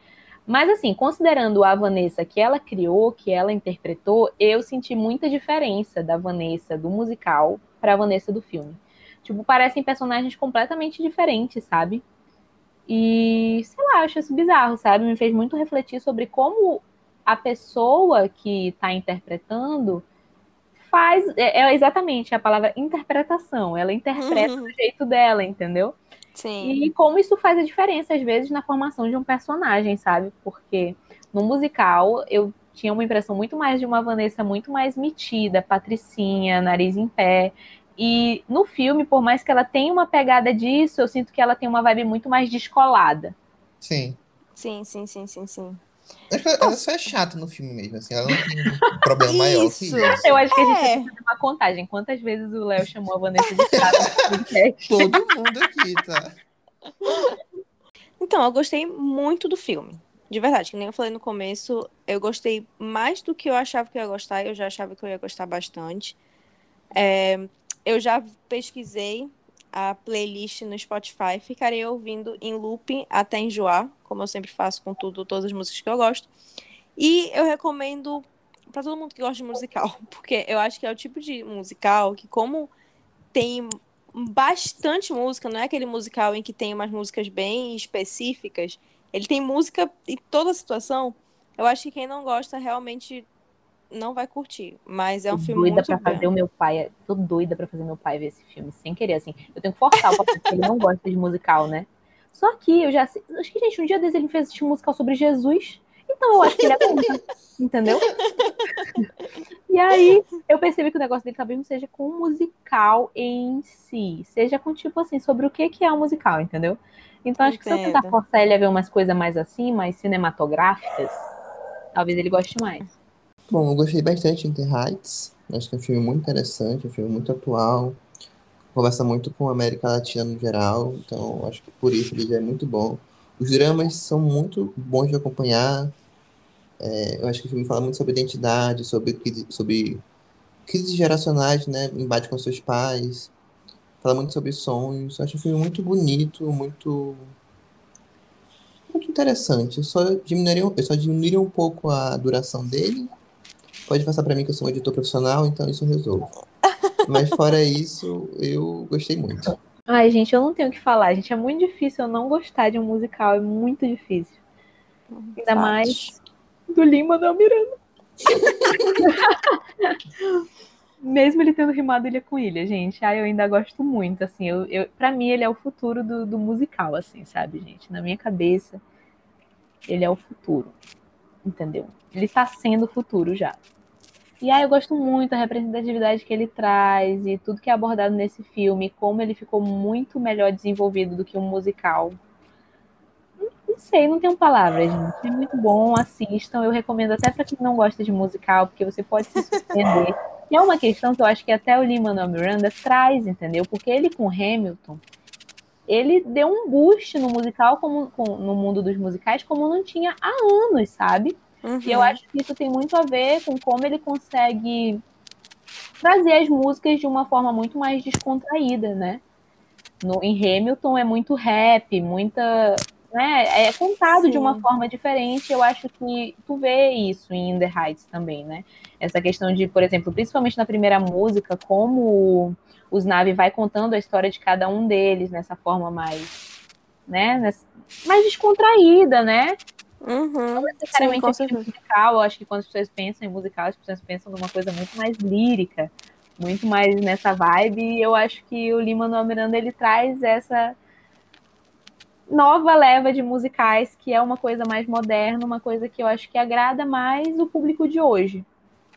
Mas, assim, considerando a Vanessa que ela criou, que ela interpretou, eu senti muita diferença da Vanessa do musical para a Vanessa do filme. Tipo, parecem personagens completamente diferentes, sabe? E, sei lá, eu acho isso bizarro, sabe? Me fez muito refletir sobre como a pessoa que tá interpretando faz. É, é exatamente a palavra interpretação. Ela interpreta Uhum. do jeito dela, entendeu? Sim. E como isso faz a diferença, às vezes, na formação de um personagem, sabe? Porque no musical eu tinha uma impressão muito mais de uma Vanessa muito mais metida, patricinha, nariz em pé. E no filme, por mais que ela tenha uma pegada disso, eu sinto que ela tem uma vibe muito mais descolada. Sim. Sim, sim, sim, sim, sim. Acho que ela só é chata no filme mesmo, assim. Ela não tem um problema maior que Isso. Eu acho que a gente É. tem que fazer uma contagem. Quantas vezes o Léo chamou a Vanessa de chata? Todo mundo aqui, tá? Então, eu gostei muito do filme. De verdade, que nem eu falei no começo, eu gostei mais do que eu achava que eu ia gostar, eu já achava que eu ia gostar bastante. É, eu já pesquisei a playlist no Spotify, ficarei ouvindo em looping até enjoar, como eu sempre faço com tudo, todas as músicas que eu gosto. E eu recomendo para todo mundo que gosta de musical, porque eu acho que é o tipo de musical que como tem bastante música, não é aquele musical em que tem umas músicas bem específicas, ele tem música em toda situação. Eu acho que quem não gosta realmente não vai curtir, mas é um Tô filme doida muito pra bom. fazer o meu pai. Tô doida pra fazer meu pai ver esse filme, sem querer, assim. Eu tenho que forçar o papai, porque ele não gosta de musical, né? Só que eu já sei. Acho que, gente, um dia desses ele fez um musical sobre Jesus. Então eu acho que ele aguenta, entendeu? E aí eu percebi que o negócio dele talvez não seja com o musical em si, seja com tipo assim, sobre o que que é um musical, entendeu? Então acho que se eu tentar Entendo. forçar ele a ver umas coisas mais assim, mais cinematográficas, talvez ele goste mais. Bom, eu gostei bastante de Heights. Acho que é um filme muito interessante, um filme muito atual. Conversa muito com a América Latina no geral, então acho que por isso ele já é muito bom. Os dramas são muito bons de acompanhar. É, eu acho que o filme fala muito sobre identidade, sobre, sobre crises geracionais, né? Embate com seus pais. Fala muito sobre sonhos. Acho um filme muito bonito, muito muito interessante. Eu só diminuiria, eu só diminuiria um pouco a duração dele. Pode passar pra mim que eu sou um editor profissional, então isso eu resolvo. Mas fora isso, eu gostei muito. Ai, gente, eu não tenho o que falar, gente. É muito difícil eu não gostar de um musical, é muito difícil. Ainda mais do Lima Manuel Miranda. Mesmo ele tendo rimado Ilha com Ilha, gente. Ai, eu ainda gosto muito, assim. Eu, eu, pra mim, ele é o futuro do, do musical, assim, sabe, gente? Na minha cabeça, ele é o futuro. Entendeu? Ele tá sendo o futuro já. E aí eu gosto muito da representatividade que ele traz e tudo que é abordado nesse filme, como ele ficou muito melhor desenvolvido do que um musical. Não- Não sei, não tenho palavras, gente. É muito bom, assistam. Eu recomendo até para quem não gosta de musical, porque você pode se surpreender. E é uma questão que eu acho que até o Lin-Manuel Miranda traz, entendeu? Porque ele com Hamilton, ele deu um boost no musical, como, com- no mundo dos musicais, como não tinha há anos, sabe? E eu Uhum. acho que isso tem muito a ver com como ele consegue trazer as músicas de uma forma muito mais descontraída, né? No, em Hamilton é muito rap, muita. Né? É contado de uma Sim. forma diferente. Eu acho que tu vê isso em In The Heights também, né? Essa questão de, por exemplo, principalmente na primeira música, como os Nave vai contando a história de cada um deles nessa forma mais. Né? Mais descontraída, né? Uhum. necessariamente Sim, musical, eu acho que quando as pessoas pensam em musical, as pessoas pensam numa coisa muito mais lírica, muito mais nessa vibe, e eu acho que o Lima Manuel Miranda ele traz essa nova leva de musicais, que é uma coisa mais moderna, uma coisa que eu acho que agrada mais o público de hoje,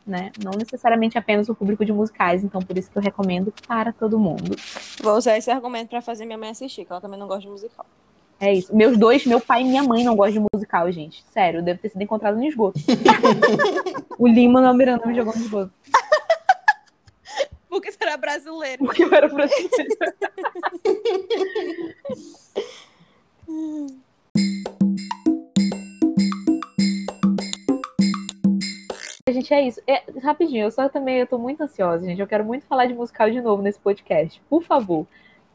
né? Não necessariamente apenas o público de musicais, então por isso que eu recomendo para todo mundo. Vou usar esse argumento pra fazer minha mãe assistir, que ela também não gosta de musical. É isso. Meus dois, meu pai e minha mãe não gostam de musical, gente. Sério, deve ter sido encontrado no esgoto. o Lima Manuel Miranda me jogou no esgoto. Porque será brasileiro. Porque eu era brasileira. Gente, é isso. É, rapidinho, eu só também eu tô muito ansiosa, gente. Eu quero muito falar de musical de novo nesse podcast. Por favor,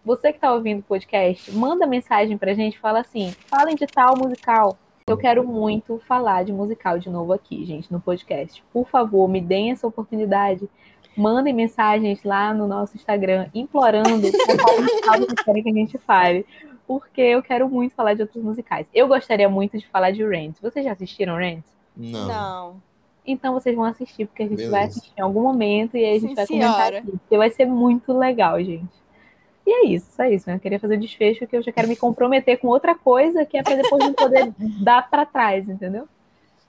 você que tá ouvindo o podcast, manda mensagem pra gente, fala assim: falem de tal musical. Eu quero muito falar de musical de novo aqui, gente, no podcast. Por favor, me deem essa oportunidade. Mandem mensagens lá no nosso Instagram, implorando qual musical vocês querem que a gente fale. Porque eu quero muito falar de outros musicais. Eu gostaria muito de falar de Rent. Vocês já assistiram Rent? Não. Não. Então vocês vão assistir, porque a gente Beleza. vai assistir em algum momento e aí a gente Sim, vai comentar senhora. aqui. Porque vai ser muito legal, gente. E é isso, só isso. né? Eu queria fazer o desfecho que eu já quero me comprometer com outra coisa que é pra depois não poder dar pra trás, entendeu?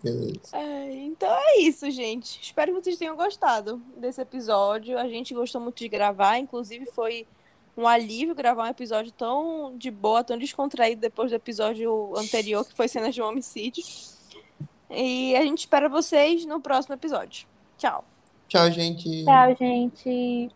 Beleza. É, então é isso, gente. Espero que vocês tenham gostado desse episódio. A gente gostou muito de gravar, inclusive foi um alívio gravar um episódio tão de boa, tão descontraído depois do episódio anterior, que foi cenas de um homicídio. E a gente espera vocês no próximo episódio. Tchau. Tchau, gente. Tchau, gente.